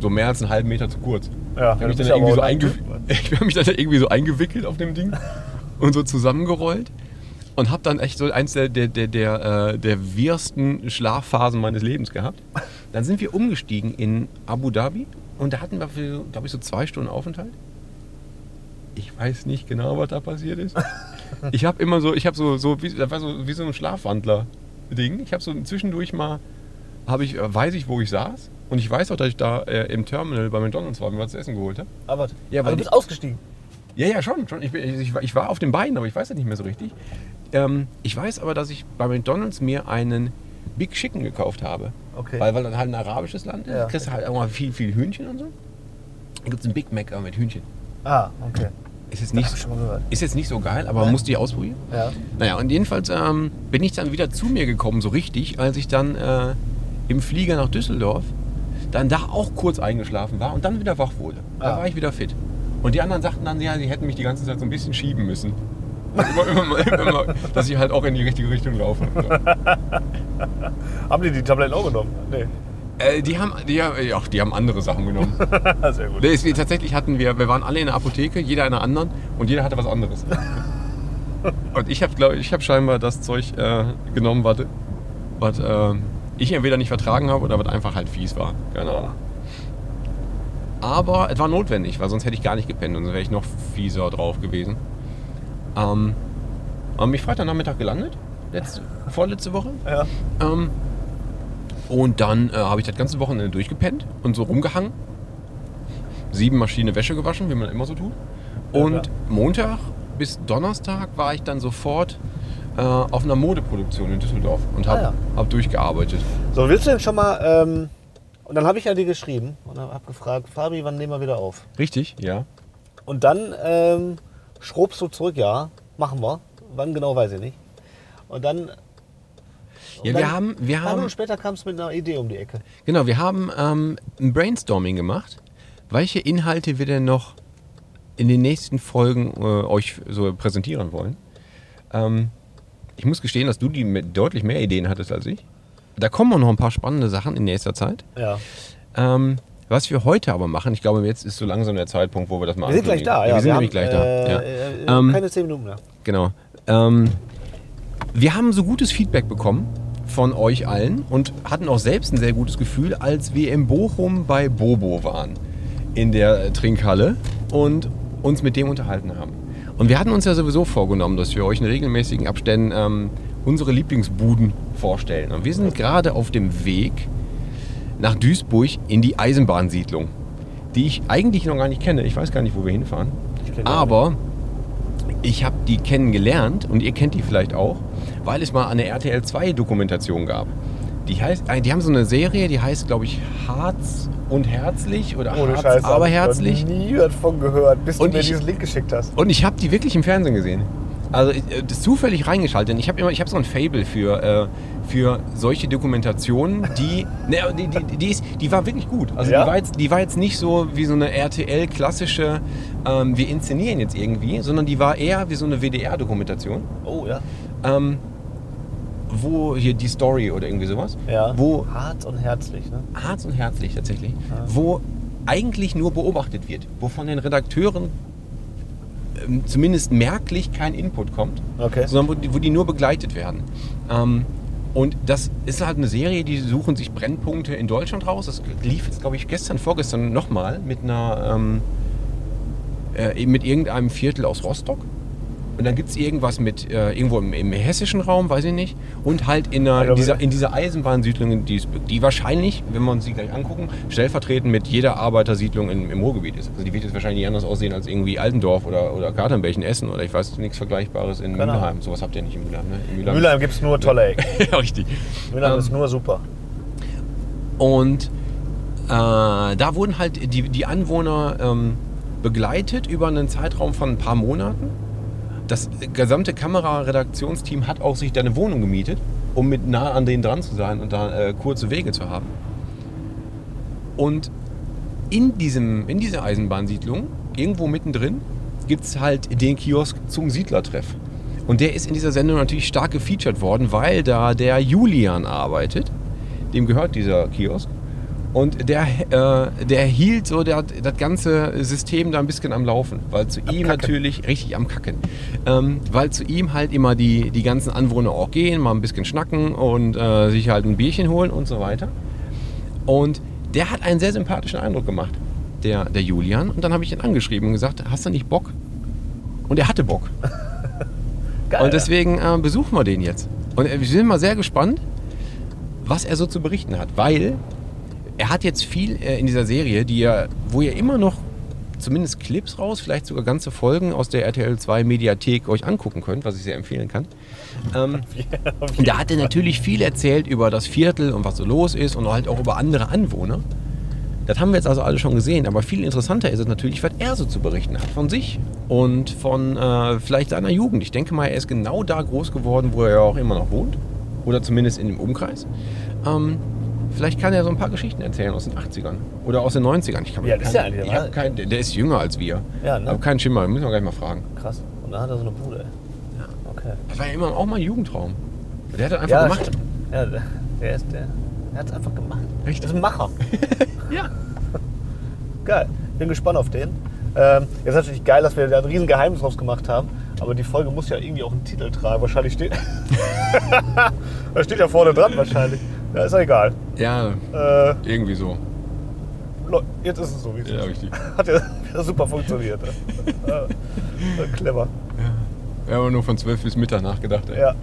so mehr als einen halben Meter zu kurz. Ja, Ich habe mich, dann irgendwie so einge ich hab mich dann irgendwie so eingewickelt auf dem Ding und so zusammengerollt und habe dann echt so eins der, der, der, der, äh, der wirsten Schlafphasen meines Lebens gehabt. Dann sind wir umgestiegen in Abu Dhabi und da hatten wir, glaube ich, so zwei Stunden Aufenthalt. Ich weiß nicht genau, was da passiert ist. Ich habe immer so, ich habe so, so, wie, war so wie so ein Schlafwandler-Ding. Ich habe so zwischendurch mal, habe ich, äh, weiß ich, wo ich saß. Und ich weiß auch, dass ich da äh, im Terminal bei McDonalds war, und mir was zu essen geholt habe. Aber, Ja, aber du bist ausgestiegen. Ja, ja, schon. schon. Ich, bin- ich, war- ich war auf den Beinen, aber ich weiß das nicht mehr so richtig. Ähm, ich weiß aber, dass ich bei McDonalds mir einen Big Chicken gekauft habe. Okay. Weil, weil das halt ein arabisches Land ist. Ja. kriegst du halt auch mal viel, viel Hühnchen und so. Dann gibt es einen Big Mac mit Hühnchen. Ah, okay. Ist jetzt nicht, ich ist jetzt nicht so geil, aber Ja. muss die ausprobieren. Ja. Naja, und jedenfalls ähm, bin ich dann wieder zu mir gekommen, so richtig, als ich dann äh, im Flieger nach Düsseldorf dann da auch kurz eingeschlafen war und dann wieder wach wurde. Da Ah. war ich wieder fit. Und die anderen sagten dann, ja, sie hätten mich die ganze Zeit so ein bisschen schieben müssen. immer, immer, immer, dass ich halt auch in die richtige Richtung laufe. Haben die die Tabletten auch genommen? Nee. Äh, die, haben, die, haben- ja, die haben andere Sachen genommen. Sehr gut. Nee, es- wir- tatsächlich hatten wir, wir waren alle in der Apotheke, jeder in einer anderen und jeder hatte was anderes. Und ich habe, glaube ich, habe scheinbar das Zeug äh, genommen, was, was äh, ich entweder nicht vertragen habe oder was einfach halt fies war. Keine Ahnung. Aber es war notwendig, weil sonst hätte ich gar nicht gepennt und sonst wäre ich noch fieser drauf gewesen. Ähm, ähm, ich Freitagnachmittag gelandet, letzte, vorletzte Woche. Ja. Ähm, und dann äh, habe ich das ganze Wochenende durchgepennt und so rumgehangen. Sieben Maschine Wäsche gewaschen, wie man immer so tut. Ja, Und klar. Montag bis Donnerstag war ich dann sofort äh, auf einer Modeproduktion in Düsseldorf und habe Ah, ja. hab durchgearbeitet. So, willst du denn schon mal. Ähm, und dann habe ich ja dir geschrieben und habe gefragt, Fabi, wann nehmen wir wieder auf? Richtig? Ja. Und dann ähm, schrobst du zurück, ja, machen wir. Wann genau, weiß ich nicht. Und dann. Ja, wir haben, wir Ein paar haben, später kam es mit einer Idee um die Ecke. genau, wir haben ähm, ein Brainstorming gemacht, welche Inhalte wir denn noch in den nächsten Folgen äh, euch so präsentieren wollen. Ähm, ich muss gestehen, dass du die mit deutlich mehr Ideen hattest als ich. Da kommen auch noch ein paar spannende Sachen in nächster Zeit. Ja. Ähm, was wir heute aber machen, ich glaube, jetzt ist so langsam der Zeitpunkt, wo wir das mal Wir sind gleich da, ja. Wir sind haben, nämlich gleich da. äh, Ja. äh, Ähm, keine zehn Minuten mehr. Genau. Ähm, wir haben so gutes Feedback bekommen von euch allen und hatten auch selbst ein sehr gutes Gefühl, als wir in Bochum bei Bobo waren, in der äh, Trinkhalle und uns mit dem unterhalten haben. Und wir hatten uns ja sowieso vorgenommen, dass wir euch in regelmäßigen Abständen ähm, unsere Lieblingsbuden vorstellen. Und wir sind gerade auf dem Weg nach Duisburg in die Eisenbahnsiedlung, die ich eigentlich noch gar nicht kenne. Ich weiß gar nicht, wo wir hinfahren. Ich Aber ich habe die kennengelernt und ihr kennt die vielleicht auch, weil es mal eine RTL 2 Dokumentation gab. Die, heißt, äh, die haben so eine Serie, die heißt, glaube ich, Harz und Herzlich oder Ohne Harz, Scheiß. aber hab ich herzlich. nie davon gehört, bis Und du mir ich- diesen Link geschickt hast. Und ich habe die wirklich im Fernsehen gesehen. Also äh, das ist zufällig reingeschaltet. Ich habe immer, ich habe so ein Fable für, äh, für solche Dokumentationen, die, ne, die, die, die, ist, die war wirklich gut. Also Ja? die, war jetzt, die war jetzt nicht so wie so eine RTL klassische, ähm, wir inszenieren jetzt irgendwie, sondern die war eher wie so eine WDR-Dokumentation. Oh ja. ähm, wo hier die Story oder irgendwie sowas, Ja. wo Hart und herzlich, ne? Harz und Herzlich tatsächlich, wo eigentlich nur beobachtet wird, wo von den Redakteuren ähm, zumindest merklich kein Input kommt, Okay. sondern wo die, wo die nur begleitet werden. Ähm, und das ist halt eine Serie, die suchen sich Brennpunkte in Deutschland raus. Das lief jetzt, glaube ich, gestern, vorgestern nochmal mit einer ähm, äh, mit irgendeinem Viertel aus Rostock. Und dann gibt es irgendwas mit äh, irgendwo im, im hessischen Raum, weiß ich nicht. Und halt in, einer, in, dieser, in dieser Eisenbahnsiedlung in Duisburg, die wahrscheinlich, wenn wir uns die gleich angucken, stellvertretend mit jeder Arbeitersiedlung im, im Ruhrgebiet ist. Also die wird jetzt wahrscheinlich nicht anders aussehen als irgendwie Altendorf oder, oder Katernberg Essen oder ich weiß nichts Vergleichbares in Keine Mülheim. Sowas habt ihr nicht in Mülheim, ne? In Mülheim gibt es nur tolle Ecken. ja, richtig. Mülheim Ähm, ist nur super. Und äh, da wurden halt die, die Anwohner ähm, begleitet über einen Zeitraum von ein paar Monaten. Das gesamte Kameraredaktionsteam hat auch sich da eine Wohnung gemietet, um mit nah an denen dran zu sein und da äh, kurze Wege zu haben. Und in, diesem, in dieser Eisenbahnsiedlung, irgendwo mittendrin, gibt es halt den Kiosk zum Siedlertreff. Und der ist in dieser Sendung natürlich stark gefeatured worden, weil da der Julian arbeitet. Dem gehört dieser Kiosk. Und der, äh, der hielt so der, das ganze System da ein bisschen am Laufen, weil zu ihm natürlich, richtig am Kacken, ähm, weil zu ihm halt immer die, die ganzen Anwohner auch gehen, mal ein bisschen schnacken und äh, sich halt ein Bierchen holen und so weiter. Und der hat einen sehr sympathischen Eindruck gemacht, der, der Julian. Und dann habe ich ihn angeschrieben und gesagt, hast du nicht Bock? Und er hatte Bock. Geil. Und deswegen äh, besuchen wir den jetzt. Und äh, wir sind mal sehr gespannt, was er so zu berichten hat. Weil er hat jetzt viel äh, in dieser Serie, die ja, wo ihr immer noch zumindest Clips raus, vielleicht sogar ganze Folgen aus der RTL 2 Mediathek euch angucken könnt, was ich sehr empfehlen kann. Ähm, da hat er natürlich viel erzählt über das Viertel und was so los ist und halt auch über andere Anwohner. Das haben wir jetzt also alle schon gesehen, aber viel interessanter ist es natürlich, was er so zu berichten hat von sich und von äh, vielleicht seiner Jugend. Ich denke mal, er ist genau da groß geworden, wo er ja auch immer noch wohnt oder zumindest in dem Umkreis. Ähm, vielleicht kann er so ein paar Geschichten erzählen aus den 80ern oder aus den 90ern. Ich kann, alt ist kann, der ich hab kein, der, ist jünger als wir. Ja, ne? Aber kein Schimmer, müssen wir gleich mal fragen. Krass. Und dann hat er so eine Bude. ey. Okay. Das war ja immer auch mal ein Jugendtraum. Der hat das einfach ja, gemacht. Ja, der, ist der. Der hat es einfach gemacht. Richtig. Das ist ein Macher. Ja. Geil. Bin gespannt auf den. Ähm, jetzt ist natürlich geil, dass wir da ein riesen Geheimnis draus gemacht haben. Aber die Folge muss ja irgendwie auch einen Titel tragen. Wahrscheinlich steht. da steht ja vorne dran wahrscheinlich. Ja, ist ja egal. Ja, Äh, irgendwie so. Jetzt ist es so, wie es Ja, ist. richtig. Hat ja, ja super funktioniert. ja. Äh, clever. Wir haben nur von 12 bis Mittag nachgedacht. Ey. Ja.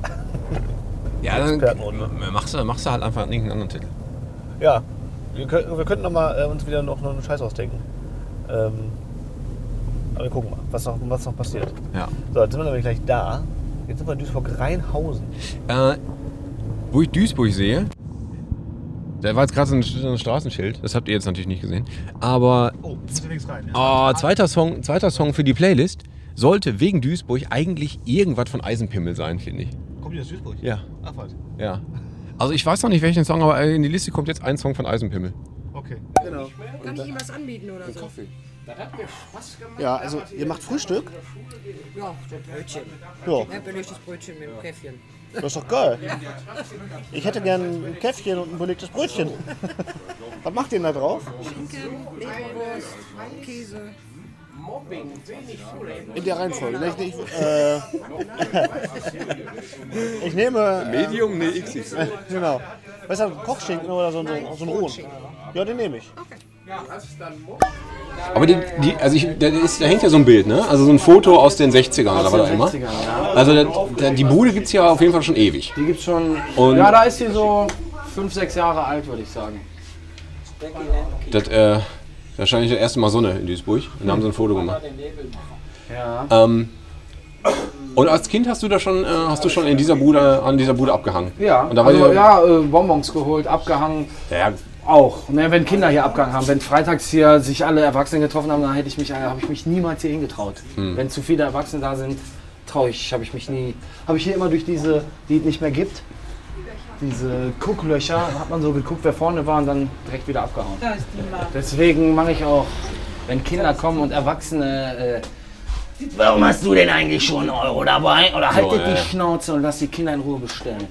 Ja, dann machst du, machst du halt einfach irgendeinen anderen Titel. Ja. Wir, könnten- wir könnten noch mal, äh, uns wieder noch, noch einen Scheiß ausdenken. Ähm, aber wir gucken mal, was noch, was noch passiert. Ja. So, jetzt sind wir nämlich gleich da. Jetzt sind wir in Duisburg-Rheinhausen. Äh, wo ich Duisburg sehe, da war jetzt gerade so ein, so ein Straßenschild, das habt ihr jetzt natürlich nicht gesehen. Aber Oh, rein. oh, zweiter, Song, zweiter Song für die Playlist sollte wegen Duisburg eigentlich irgendwas von Eisenpimmel sein, finde ich. Kommt die aus Duisburg? Ja, Ach was. ja. Also ich weiß noch nicht welchen Song, aber in die Liste kommt jetzt ein Song von Eisenpimmel. Okay. Genau. Kann ich ihm was anbieten oder so? Ja, also ihr macht Frühstück? Ja, ein Brötchen. Ja, Ja, belegtes Brötchen mit dem Käffchen. Das ist doch geil. Ich hätte gern ein Käffchen und ein belegtes Brötchen. Was macht ihr denn da drauf? Schinken, Leberwurst, Käse. In der Reihenfolge. Ich, ich, äh, ich nehme. Medium? Nee, XXL. Genau. Ist das, Kochschinken oder so, ein- so ein rohen? Ja, den nehme ich. Aber die, die, also ich, da, ist, da hängt ja so ein Bild, ne? Also so ein Foto aus den 60ern oder was auch immer. Also da, da, die Bude gibt es ja auf jeden Fall schon ewig. Die gibt's schon. Und- ja, da ist sie so fünf, sechs Jahre alt, würde ich sagen. Das, äh, wahrscheinlich das erste Mal Sonne in Duisburg. Und da haben sie ein Foto gemacht. Ja. Ähm, und als Kind hast du da schon, äh, hast du schon in dieser Bude, an dieser Bude abgehangen? Ja, Und da war also, ja äh, Bonbons geholt, abgehangen. Ja, Auch, ne, wenn Kinder hier abgehangen haben. Wenn freitags hier sich alle Erwachsenen getroffen haben, dann hätte ich mich, äh, habe ich mich niemals hier hingetraut. Wenn zu viele Erwachsene da sind, traue ich, habe ich mich nie. Habe ich hier immer durch diese, die es nicht mehr gibt, diese Gucklöcher, hat man so geguckt, wer vorne war und dann direkt wieder abgehauen. Deswegen mache ich auch, wenn Kinder kommen und Erwachsene. Äh, Warum hast du denn eigentlich schon einen Euro dabei? Oder haltet So, ja, ja. die Schnauze und lasst die Kinder in Ruhe bestellen.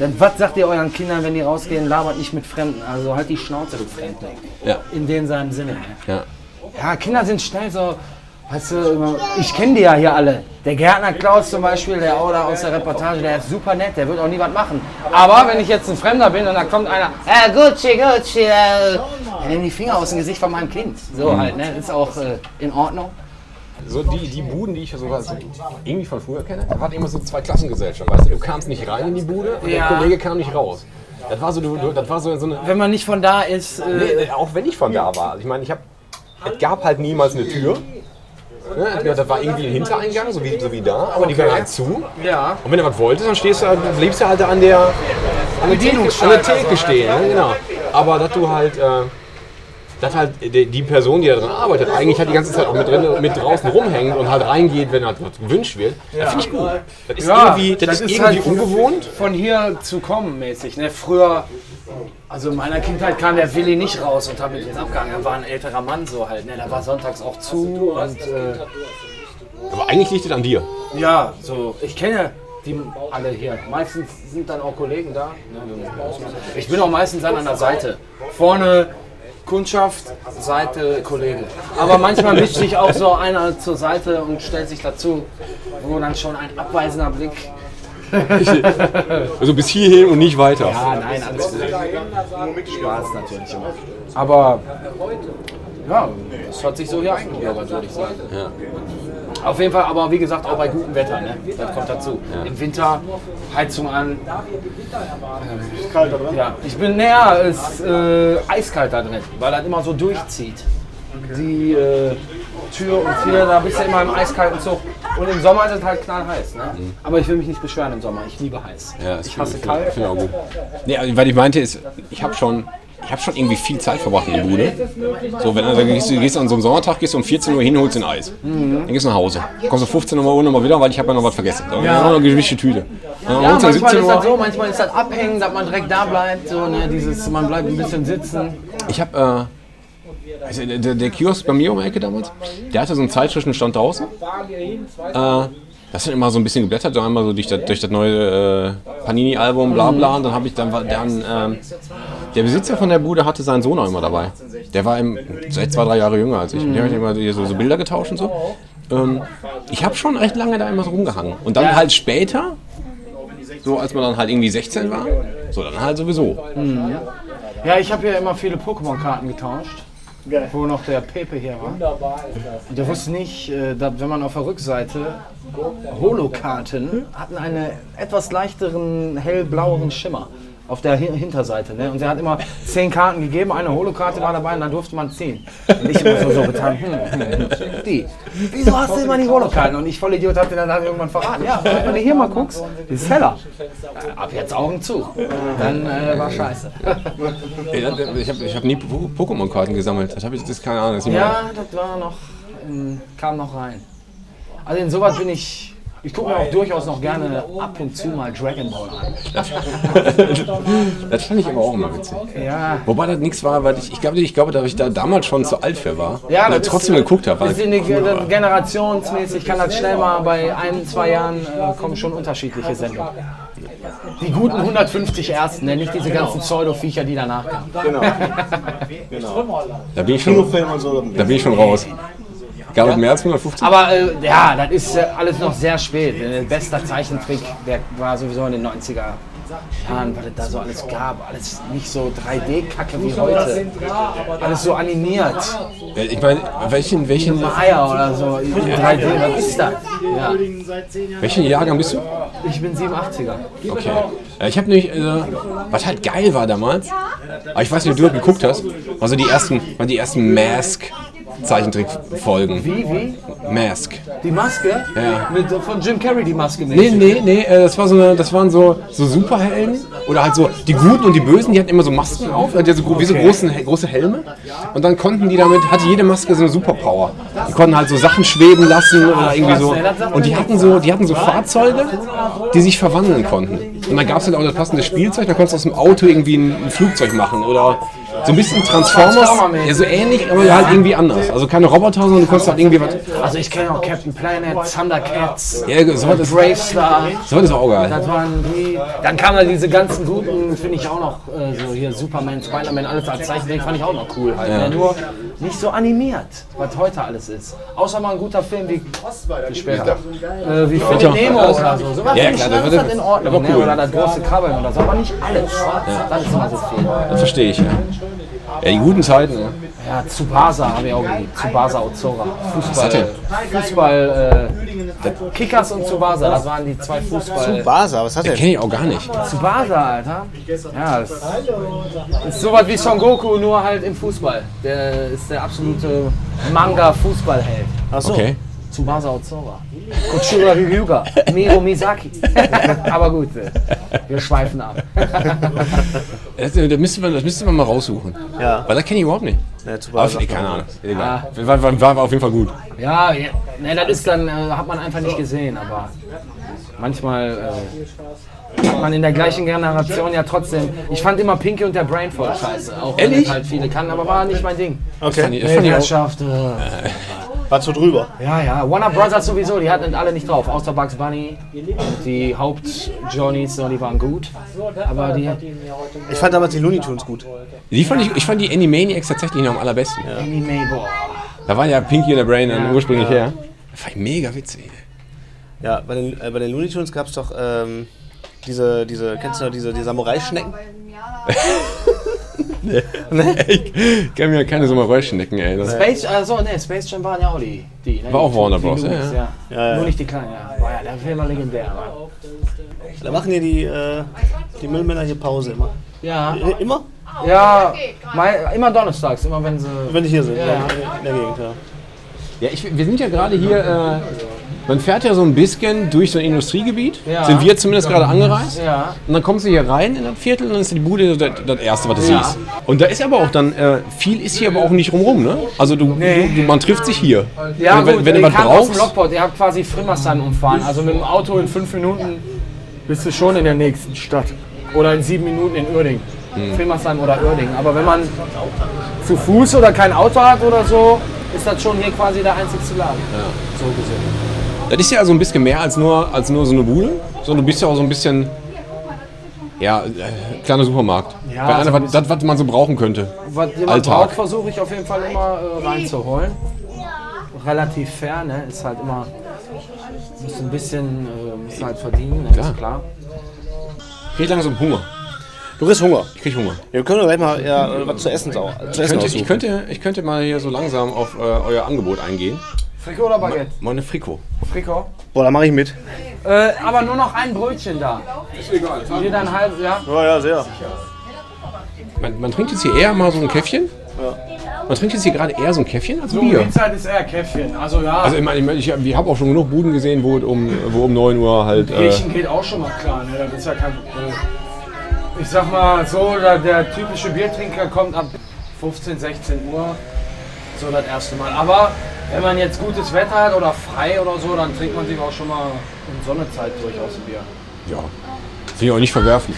Denn was sagt ihr euren Kindern, wenn die rausgehen, labert nicht mit Fremden? Also halt die Schnauze, du Fremdling. Ja. In dem seinem Sinne. Ne? ja. Ja, Kinder sind schnell so, weißt du, ich kenne die ja hier alle. Der Gärtner Klaus zum Beispiel, der oder aus der Reportage, der ist super nett, der wird auch nie was machen. Aber wenn ich jetzt ein Fremder bin und da kommt einer, äh, Gucci, Gucci, äh, er nimmt die Finger aus dem Gesicht von meinem Kind. So halt, ne, ist auch äh, in Ordnung. So die, die Buden, die ich so, so irgendwie von früher kenne, da war immer so zwei Klassengesellschaften. Weißt du, du kamst nicht rein in die Bude und Ja. der Kollege kam nicht raus. Das war so, du, das war so, so eine. Wenn man nicht von da ist, äh, Nee, auch wenn ich von da war. Also ich meine, ich habe, es gab halt niemals eine Tür. Ne? Das war irgendwie ein Hintereingang, so wie, so wie da, aber die war halt zu. ja. Und wenn du was wolltest, dann stehst du, halt- bleibst du halt da an der, an der Theke, an der Theke stehen. Ne? Genau. Aber dass du halt, äh, dass halt die, Person, die da dran arbeitet, eigentlich halt die ganze Zeit auch mit, drin, mit draußen rumhängt und halt reingeht, wenn halt was gewünscht wird, das finde ich gut. Das ist Ja, irgendwie, das das ist ist irgendwie halt- ungewohnt. von hier zu kommen mäßig. Ne? Früher, also in meiner Kindheit kam der Willi nicht raus und hat mit uns abgehangen. Er war ein älterer Mann so halt. Ne? Da war sonntags auch zu und äh, Aber eigentlich liegt es an dir. ja, so ich kenne die alle hier. Meistens sind dann auch Kollegen da. Ne? Ich bin auch meistens dann an der Seite. Vorne Kundschaft, Seite Kollege. Aber manchmal mischt sich auch so einer zur Seite und stellt sich dazu, wo dann schon ein abweisender Blick Also bis hierhin und nicht weiter. Ah, nein, alles gut. Spaß natürlich immer. Aber ja, es hat sich so hier eingebürgert, würde ich sagen. Ja. Auf jeden Fall, aber wie gesagt, auch bei gutem Wetter, ne? Das kommt dazu. Im Winter Heizung an. Kalt da drin? Ja, ich bin näher, es ist äh, eiskalt da drin, weil das immer so durchzieht. Die äh, Tür und hier, da bist du immer im eiskalten Zug. Und im Sommer ist es halt knallheiß, ne? Aber ich will mich nicht beschweren im Sommer. Ich liebe heiß. Ja, ich hasse kalt. Finde ich auch gut. Nee, also, was ich meinte ist, ich habe schon, ich habe schon irgendwie viel Zeit verbracht in der Bude. So, wenn du da gehst, du gehst an so einem Sommertag, gehst du um 14 Uhr hin, holst ein Eis. Dann gehst du nach Hause. Kommst du 15 Uhr nochmal wieder, weil ich habe ja noch was vergessen. Dann ja. noch eine gewischte Tüte. Dann Ja, um manchmal 17 ist das so, Uhr. manchmal ist das abhängen, dass man direkt da bleibt. So, ne, dieses, man bleibt ein bisschen sitzen. Ich habe, äh, also der, der, der Kiosk bei mir um die Ecke damals, der hatte so einen Zeitschriftenstand draußen. Äh, das sind immer so ein bisschen geblättert, dann einmal so durch das, durch das neue äh, Panini-Album, bla bla. Und dann habe ich dann, dann ähm, der Besitzer von der Bude hatte seinen Sohn auch immer dabei. Der war im, seit zwei, drei Jahre jünger als ich. Und der hat immer so, so Bilder getauscht und so. Ähm, ich habe schon recht lange da immer so rumgehangen. Und dann halt später, so als man dann halt irgendwie 16 war, so dann halt sowieso. Ja, ich habe ja immer viele Pokémon-Karten getauscht. Wo noch der Pepe hier war. Und der wusste nicht, äh, dass wenn man auf der Rückseite Holokarten hatten einen etwas leichteren hellblaueren Schimmer auf der Hin- Hinterseite. Ne? Und er hat immer zehn Karten gegeben, eine Holokarte war dabei und dann durfte man ziehen. Und ich immer so, so getan, hm, hm, die. Wieso hast du immer die Holokarten? Und ich voll Idiot hatte dann halt irgendwann verraten. Ja, wenn du hier mal guckst, ist heller. Äh, Ab jetzt Augen zu. Dann äh, war scheiße. Ich habe ich hab nie Po- Pokémon-Karten gesammelt. Das habe ich, das keine Ahnung. Das Ja, das war noch, ähm, kam noch rein. Also insoweit bin ich Ich gucke mir auch durchaus noch gerne ab und zu mal Dragon Ball an. Das fand ich aber auch immer witzig. Ja. Wobei das nichts war, weil ich, ich glaube, ich glaube, dass ich da damals schon zu alt für war. Ja, das das trotzdem ist, geguckt habe. ist eine cool generationsmäßig, kann das schnell mal bei ein, zwei Jahren äh, kommen schon unterschiedliche Sendungen. Die guten 150 ersten, ne? nicht diese ganzen Pseudo-Viecher, die danach kamen. Da bin ich schon, da bin ich schon raus. Gab es mehr als 150? Aber äh, ja, das ist äh, alles noch sehr spät. Äh, bester Zeichentrick der war sowieso in den 90er Jahren, was es da so alles gab. Alles nicht so 3D-Kacke wie heute. Alles so animiert. Ich meine, welchen, welchen, Eier oder so. 3D, was ist das? Ja. welchen Jahrgang bist du? Ich bin 87er. Okay. Ja, ich habe nämlich, äh, was halt geil war damals, aber ich weiß nicht, ob du das geguckt hast, also die ersten, waren die ersten Mask Zeichentrickfolgen. Wie, wie? Mask. Die Maske? Ja. Mit, von Jim Carrey die Maske. Nee, nee, nee, äh, das, war so eine, das waren so, so Superhelden oder halt so die Guten und die Bösen, die hatten immer so Masken auf, die hatten so, gro- wie so großen, große Helme und dann konnten die damit, hatte jede Maske so eine Superpower. Die konnten halt so Sachen schweben lassen oder irgendwie so und die hatten so, die hatten so Fahrzeuge, die sich verwandeln konnten. Und dann gab es halt auch das passende Spielzeug, da konntest du aus dem Auto irgendwie ein, ein Flugzeug machen oder so ein bisschen Transformers, ja so ähnlich, aber halt irgendwie anders. Also keine Roboter, sondern du konntest halt irgendwie was, Also ich kenne auch Captain Planet, Thundercats, ja, so ist, Brave Star. so ist auch geil. Das waren die. Dann kamen da diese ganzen guten, finde ich auch noch, äh, so hier Superman, Spider-Man, alles als Zeichentrick fand ich auch noch cool halt. Ne? Nur nicht so animiert, was heute alles ist. Außer mal ein guter Film wie, wie später. Äh, wie Findet Nemo oder so. Sowas Ja, klar, das das in Ordnung. das Ne? cool. Das große Krabbeln oder so, aber nicht alles. Das ist immer so viel. Das verstehe ich, ja. Ja, die guten Zeiten, ne? Ja, Tsubasa habe ich auch geliebt. Tsubasa Ozora. Fußball. hat der? Fußball. Äh, Kickers und Tsubasa, das waren die zwei Fußball. Basa, was hat der? Kenne ich auch gar nicht. Tsubasa, Alter. Ja, das ist sowas wie Son Goku, nur halt im Fußball. Der ist der absolute Manga-Fußballheld. Achso. Okay. Tsubasa Ozora. Kochura Ryuga. Miro Misaki. Aber gut, äh, wir schweifen ab. Das, äh, das, müsste man, das müsste man mal raussuchen. Ja. Weil das kenne ich überhaupt nicht. Ja, Aber Tsubasa. nee, keine Ahnung. Egal. War, war, war, war auf jeden Fall gut. Ja, ja ne, das ist dann, äh, hat man einfach nicht gesehen, aber manchmal äh, hat man in der gleichen Generation ja trotzdem. Ich fand immer Pinky und der Brain voll scheiße. Auch wenn Ehrlich? halt viele kann, aber war nicht mein Ding. Das fand Okay. ich, das fand ich auch, äh, War zu drüber. Ja, ja, Warner Brothers sowieso, die hatten alle nicht drauf, außer Bugs Bunny. Die Haupt-Johnnies, so, die waren gut. Aber die Ich fand damals die Looney Tunes gut. die fand ich, ich fand die Animaniacs tatsächlich noch am allerbesten. Anime, boah. Da war ja Pinky und der Brain dann Ja. ursprünglich her. Das fand ich mega witzig. Ja, bei den, äh, bei den Looney Tunes gab es doch ähm, diese, diese, kennst du noch diese die Samurai-Schnecken? Ich kann mir keine so mal Röhrschnecken, ey. Das, Space, also, ne, Space Jam waren ja auch die. die ne, War auch Warner Bros, ja, ja. Ja, ja. Nur nicht die kleinen, ja. Boah, ja, der Film war legendär. Mann. Da machen ja die, äh, die Müllmänner hier Pause immer. Ja, I- Immer? ja, mei- immer donnerstags, immer wenn sie. Wenn die hier sind, Ja. ja. in der Gegend, ja. ja, ich, wir sind ja gerade hier. Äh, man fährt ja so ein bisschen durch so ein Industriegebiet. Ja. Sind wir zumindest gerade angereist. Ja. Und dann kommst du hier rein in das Viertel und dann ist die Bude das, das Erste, was du Ja. siehst. Und da ist aber auch dann, äh, viel ist hier aber auch nicht rumrum, ne? Also du, Nee. du, du man trifft sich hier. Ja, wenn, gut, wenn du ihr was aus brauchst. Lockport, ihr habt quasi Frimmersheim umfahren. Also mit dem Auto in fünf Minuten bist du schon in der nächsten Stadt. Oder in sieben Minuten in Uerding. Hm. Frimmersheim oder Uerding. Aber wenn man zu Fuß oder kein Auto hat oder so, ist das schon hier quasi der einzigste Laden. So gesehen. Das ist ja so ein bisschen mehr als nur, als nur so eine Bude, sondern du bist ja auch so ein bisschen, ja, äh, kleiner Supermarkt. Ja, Weil so einer, ein was, das, was man so brauchen könnte. Was jemand Alltag. braucht, versuche ich auf jeden Fall immer äh, reinzuholen. Relativ fair, ne? Ist halt immer. Musst ein bisschen äh, musst halt verdienen, ne? Klar. ist klar. Ich krieg langsam Hunger. Du kriegst Hunger. Ich krieg Hunger. Wir können doch gleich mal ja, äh, was zu essen, sau- zu Ich essen könnte, ich, aussuchen. könnte, ich könnte mal hier so langsam auf äh, euer Angebot eingehen. Frikot oder Baguette? Meine Frikot. Frikot. Boah, da mache ich mit. Äh, aber nur noch ein Brötchen da. Ist egal. Jeder ein halb, ja. Ja, ja, sehr. Man, man trinkt jetzt hier eher mal so ein Käffchen. Man trinkt jetzt hier gerade eher so ein Käffchen als Bier. Die Zeit ist eher Käffchen. Also ja, Also ich meine, ich, mein, ich, ich habe auch schon genug Buden gesehen, wo, um, wo um 9 Uhr halt... Äh, Griechen geht auch schon mal klar. Ne? Das ist ja kein Problem. Ich sag mal so, der, der typische Biertrinker kommt ab 15, 16 Uhr. So das erste Mal. Aber Wenn man jetzt gutes Wetter hat oder frei oder so, dann trinkt man sich auch schon mal in Sonnezeit durchaus ein Bier. Ja. Finde ich auch nicht verwerflich.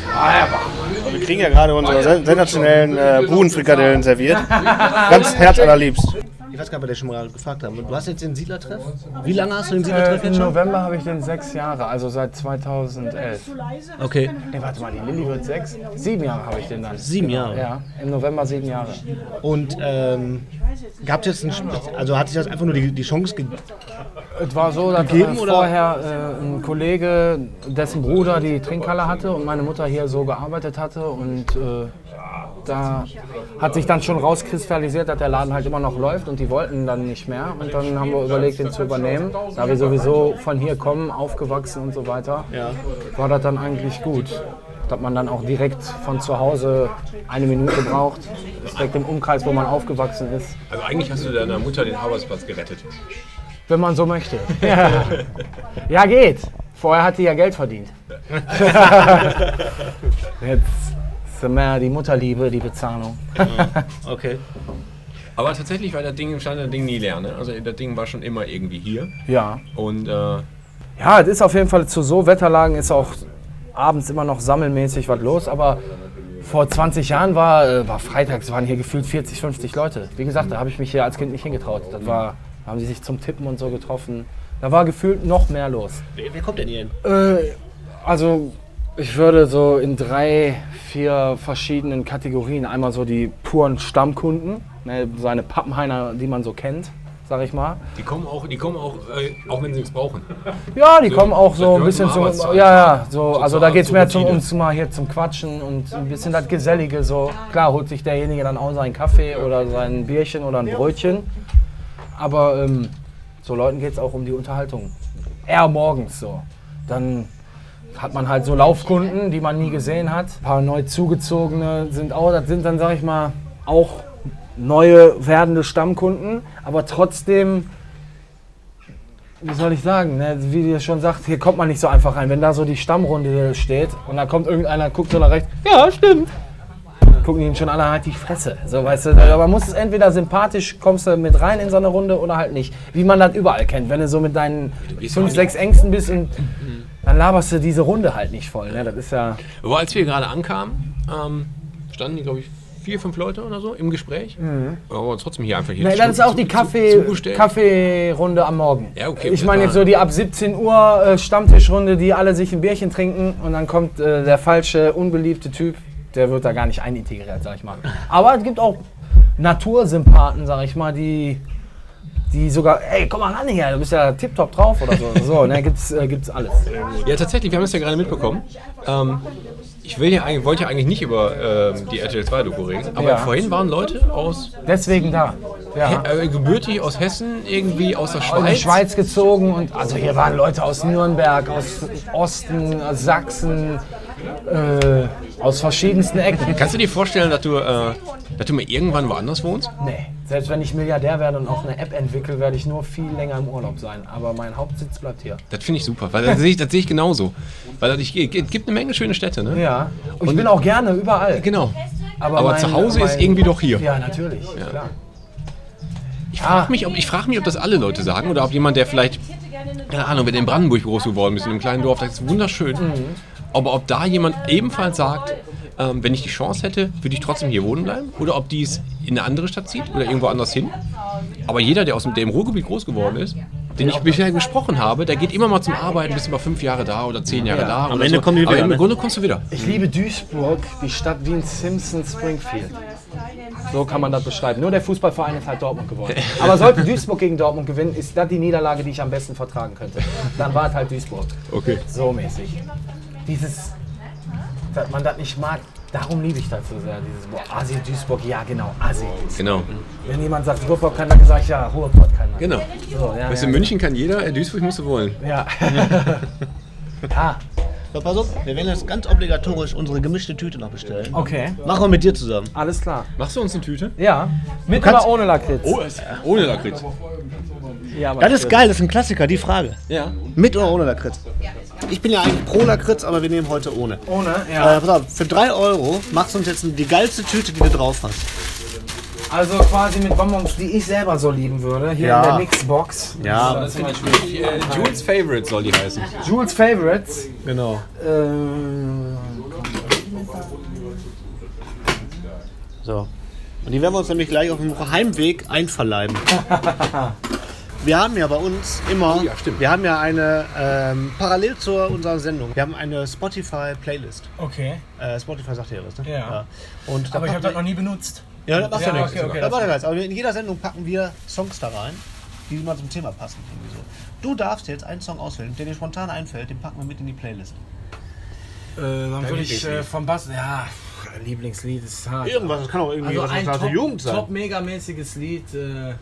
Wir kriegen ja gerade unsere sen- sensationellen äh, Budenfrikadellen serviert. Ganz herzallerliebst. Ich weiß gar nicht, ob wir das schon mal gefragt haben. Du hast jetzt den Siedlertreff? Wie lange hast du den Siedlertreff Äh, Im jetzt schon? November habe ich den sechs Jahre, also seit 2011. Okay. Nee, warte mal, die Lilly wird sechs. Sieben Jahre habe ich den dann. Sieben Jahre. Ja, im November sieben Jahre. Und ähm, gab es jetzt ein, also hat sich das einfach nur die, die Chance gegeben? Es war so, dass Gegeben, äh, vorher äh, ein Kollege, dessen Bruder die Trinkhalle hatte und meine Mutter hier so gearbeitet hatte und äh, da hat sich dann schon rauskristallisiert, dass der Laden halt immer noch läuft und die wollten dann nicht mehr und dann haben wir überlegt, den zu übernehmen. Da wir sowieso von hier kommen, aufgewachsen und so weiter, war das dann eigentlich gut. Dass man dann auch direkt von zu Hause eine Minute braucht, direkt im Umkreis, wo man aufgewachsen ist. Also eigentlich hast du deiner Mutter den Arbeitsplatz gerettet. Wenn man so möchte. Ja, ja geht. Vorher hat die ja Geld verdient. Jetzt ist mehr die Mutterliebe, die Bezahlung. Okay. Aber tatsächlich war das Ding, stand das Ding nie leer. Ne? Also das Ding war schon immer irgendwie hier. Ja. Und äh, Ja, es ist auf jeden Fall zu so Wetterlagen ist auch abends immer noch sammelmäßig was los, aber vor 20 Jahren war, äh, war freitags, waren hier gefühlt 40, 50 Leute. Wie gesagt, da habe ich mich hier als Kind nicht hingetraut. Das war, da haben sie sich zum Tippen und so getroffen. Da war gefühlt noch mehr los. Wer, wer kommt denn hier hin? Äh, also ich würde so in drei, vier verschiedenen Kategorien. Einmal so die puren Stammkunden, ne, seine Pappenheiner, die man so kennt, sag ich mal. die kommen auch, die kommen auch, äh, auch wenn sie nichts brauchen. Ja, die So, kommen auch so ein bisschen zum ja, ja, so, So also da geht es mehr zum, ums mal hier zum Quatschen und ein bisschen das Gesellige so. Klar holt sich derjenige dann auch seinen Kaffee oder sein Bierchen oder ein Brötchen, aber ähm, so Leuten geht es auch um die Unterhaltung. Eher morgens so. Dann hat man halt so Laufkunden, die man nie gesehen hat. Ein paar neu zugezogene sind auch, das sind dann, sag ich mal, auch neue werdende Stammkunden, aber trotzdem wie soll ich sagen, ne? wie ihr schon sagt, hier kommt man nicht so einfach rein. Wenn da so die Stammrunde steht und da kommt irgendeiner, guckt so nach rechts, ja, stimmt. Gucken ihn schon alle halt die Fresse. So, weißt du, aber man muss es entweder sympathisch, kommst du mit rein in so eine Runde oder halt nicht. Wie man das überall kennt. Wenn du so mit deinen fünf, sechs Ängsten bist und dann laberst du diese Runde halt nicht voll. Ne? Das ist ja. Aber als wir gerade ankamen, ähm, standen die, glaube ich, vier, fünf Leute oder so im Gespräch. Aber trotzdem hier einfach hier. Ne, das ist auch die Kaffee. Kaffeerunde am Morgen. Ja, okay, ich meine jetzt so die ab 17 Uhr äh, Stammtischrunde, die alle sich ein Bierchen trinken und dann kommt äh, der falsche, unbeliebte Typ, der wird da gar nicht einintegriert, sag ich mal. Aber es gibt auch Natursympathen, sag ich mal, die, die sogar, ey, komm mal ran hier, du bist ja tipptopp drauf oder so. So, ne, gibt's, äh, gibt's alles. Ja, tatsächlich, wir haben es ja gerade mitbekommen. Ähm, ich will ja eigentlich, wollte ja eigentlich nicht über ähm, die RTL 2 Doku reden, aber Ja. vorhin waren Leute aus, Deswegen da. Ja. äh, gebürtig aus Hessen, irgendwie aus der in die Schweiz. Schweiz gezogen und also hier waren Leute aus Nürnberg, aus Osten, aus Sachsen, äh, aus verschiedensten Ecken. Kannst du dir vorstellen, dass du, äh, dass du mal irgendwann woanders wohnst? Nee, selbst wenn ich Milliardär werde und auch eine App entwickle, werde ich nur viel länger im Urlaub sein. Aber mein Hauptsitz bleibt hier. Das finde ich super, weil das sehe ich, das sehe ich genauso. Weil ich, es gibt eine Menge schöne Städte, ne? Ja, und ich bin auch gerne überall. Genau. Aber, Aber mein- zu Hause ist mein- irgendwie doch hier. Ja, natürlich, klar. Ich frage mich, ob, ich frag mich, ob das alle Leute sagen oder ob jemand, der vielleicht, keine Ahnung, wenn du in Brandenburg groß geworden bist, in einem kleinen Dorf, das ist wunderschön. Aber ob da jemand ebenfalls sagt, ähm, wenn ich die Chance hätte, würde ich trotzdem hier wohnen bleiben? Oder ob die es in eine andere Stadt zieht oder irgendwo anders hin? Aber jeder, der aus dem, der im Ruhrgebiet groß geworden ist, den ich bisher gesprochen habe, der geht immer mal zum Arbeiten, bist immer fünf Jahre da oder zehn Jahre Ja. da. Am Ende so. kommen die Aber wieder, im ne? Grunde kommst du wieder. Ich liebe Duisburg, die Stadt wie in Simpson Springfield. So kann man das beschreiben. Nur der Fußballverein ist halt Dortmund geworden. Aber sollte Duisburg gegen Dortmund gewinnen, ist das die Niederlage, die ich am besten vertragen könnte. Dann war es halt Duisburg. Okay. So mäßig. Dieses, dass man das nicht mag, darum liebe ich das so sehr. Dieses, boah, Asi Duisburg, ja genau, Asi. Genau. Wenn jemand sagt Ruhrpott kann, dann sage ich ja, Ruhrpott kann. man. Genau. So, ja, Weißt du, ja, in München kann jeder, in Duisburg musst du wollen. Ja. ja, So, pass auf, wir werden jetzt ganz obligatorisch unsere gemischte Tüte noch bestellen. okay. Machen wir mit dir zusammen. Alles klar. Machst du uns eine Tüte? Ja, mit oder ohne Lakritz? Oh, es- ohne Lakritz. Ja, Das ist geil, das ist ein Klassiker, die Frage. Ja. Mit oder ohne Lakritz? Ich bin ja eigentlich pro Lakritz, aber wir nehmen heute ohne. Ohne, ja. Äh, pass auf, für 3 Euro machst du uns jetzt die geilste Tüte, die du drauf hast. Also quasi mit Bonbons, die ich selber so lieben würde. Hier Ja. in der Mixbox. Ja, Das finde ich wirklich. Äh, Jules Favorite soll die heißen. Jules Favorites. genau. Ähm, So. Und die werden wir uns nämlich gleich auf dem Heimweg einverleiben. Wir haben ja bei uns immer, Oh ja, stimmt. wir haben ja eine, ähm, parallel zu unserer Sendung, wir haben eine Spotify-Playlist. okay. Äh, Spotify sagt ja was, ne? Ja. Und da Aber ich habe das noch nie benutzt. Ja, das macht ja, Ja, nichts. okay, okay, das macht ja nichts. Aber in jeder Sendung packen wir Songs da rein, die mal zum Thema passen. Irgendwie so. Du darfst jetzt einen Song auswählen, der dir spontan einfällt, den packen wir mit in die Playlist. Äh, dann würde ich äh, vom Bass. Ja, Lieblingslied ist hart. Irgendwas, das kann auch irgendwie Also was ein aus der Jugend sein. top megamäßiges Lied, äh,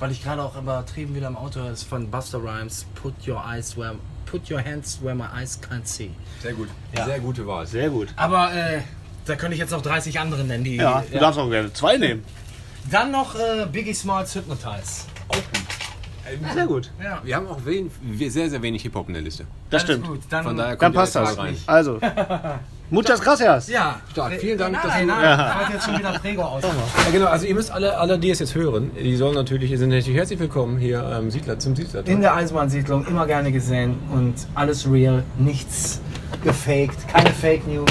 weil ich gerade auch übertrieben wieder im Auto ist von Buster Rhymes. Put your eyes where, put your hands where my eyes can't see. Sehr gut. Sehr gute Wahl. Sehr gut. Aber äh, da könnte ich jetzt noch 30 andere nennen, die. Ja, du darfst auch gerne zwei nehmen. Dann noch äh, Biggie Smalls Hypnotize. Sehr gut. Ja. Wir haben auch wen, sehr, sehr wenig Hip-Hop in der Liste. Das Alles stimmt. Gut. Dann, Von daher Dann passt das. rein. Also, muchas gracias. ja. Stark. Vielen Dank, dass Nein, du- nein, ich wollte jetzt schon wieder Prego aus. Ja, genau, also ihr müsst alle, alle, die es jetzt hören, die sollen natürlich, sind natürlich herzlich willkommen hier am Siedler, zum Siedler. In der Eisenbahnsiedlung immer gerne gesehen und alles real, nichts gefaked, keine Fake News,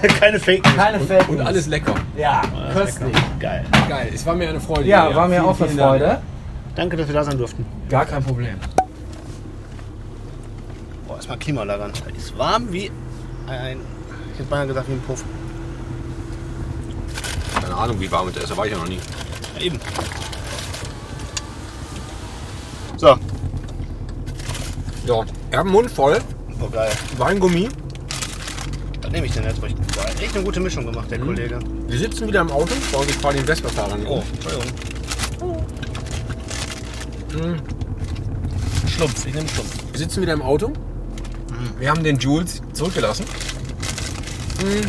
Keine Fake News. keine Fake Und News. alles lecker. ja, köstlich. Geil. Geil, es war mir eine Freude. Ja, war mir Vielen, auch eine vielen Dank. Freude. Danke, dass wir da sein durften. Gar kein Problem. Boah, erstmal Klimaanlage an. Es ist warm wie ein. Ich hätte beinahe gesagt wie ein Puff. Keine Ahnung, wie warm es ist, da war ich ja noch nie. Ja, eben. So. Habe einen Mund voll, Oh, geil. Weingummi. Was nehme ich denn jetzt? Boah, echt eine gute Mischung gemacht, der Kollege. Wir sitzen wieder im Auto, weil ich fahre den Vespa-Fahrer Oh, Entschuldigung. Schlumpf, ich nehme Schlumpf. Wir sitzen wieder im Auto. Wir haben den Jules zurückgelassen. Hm.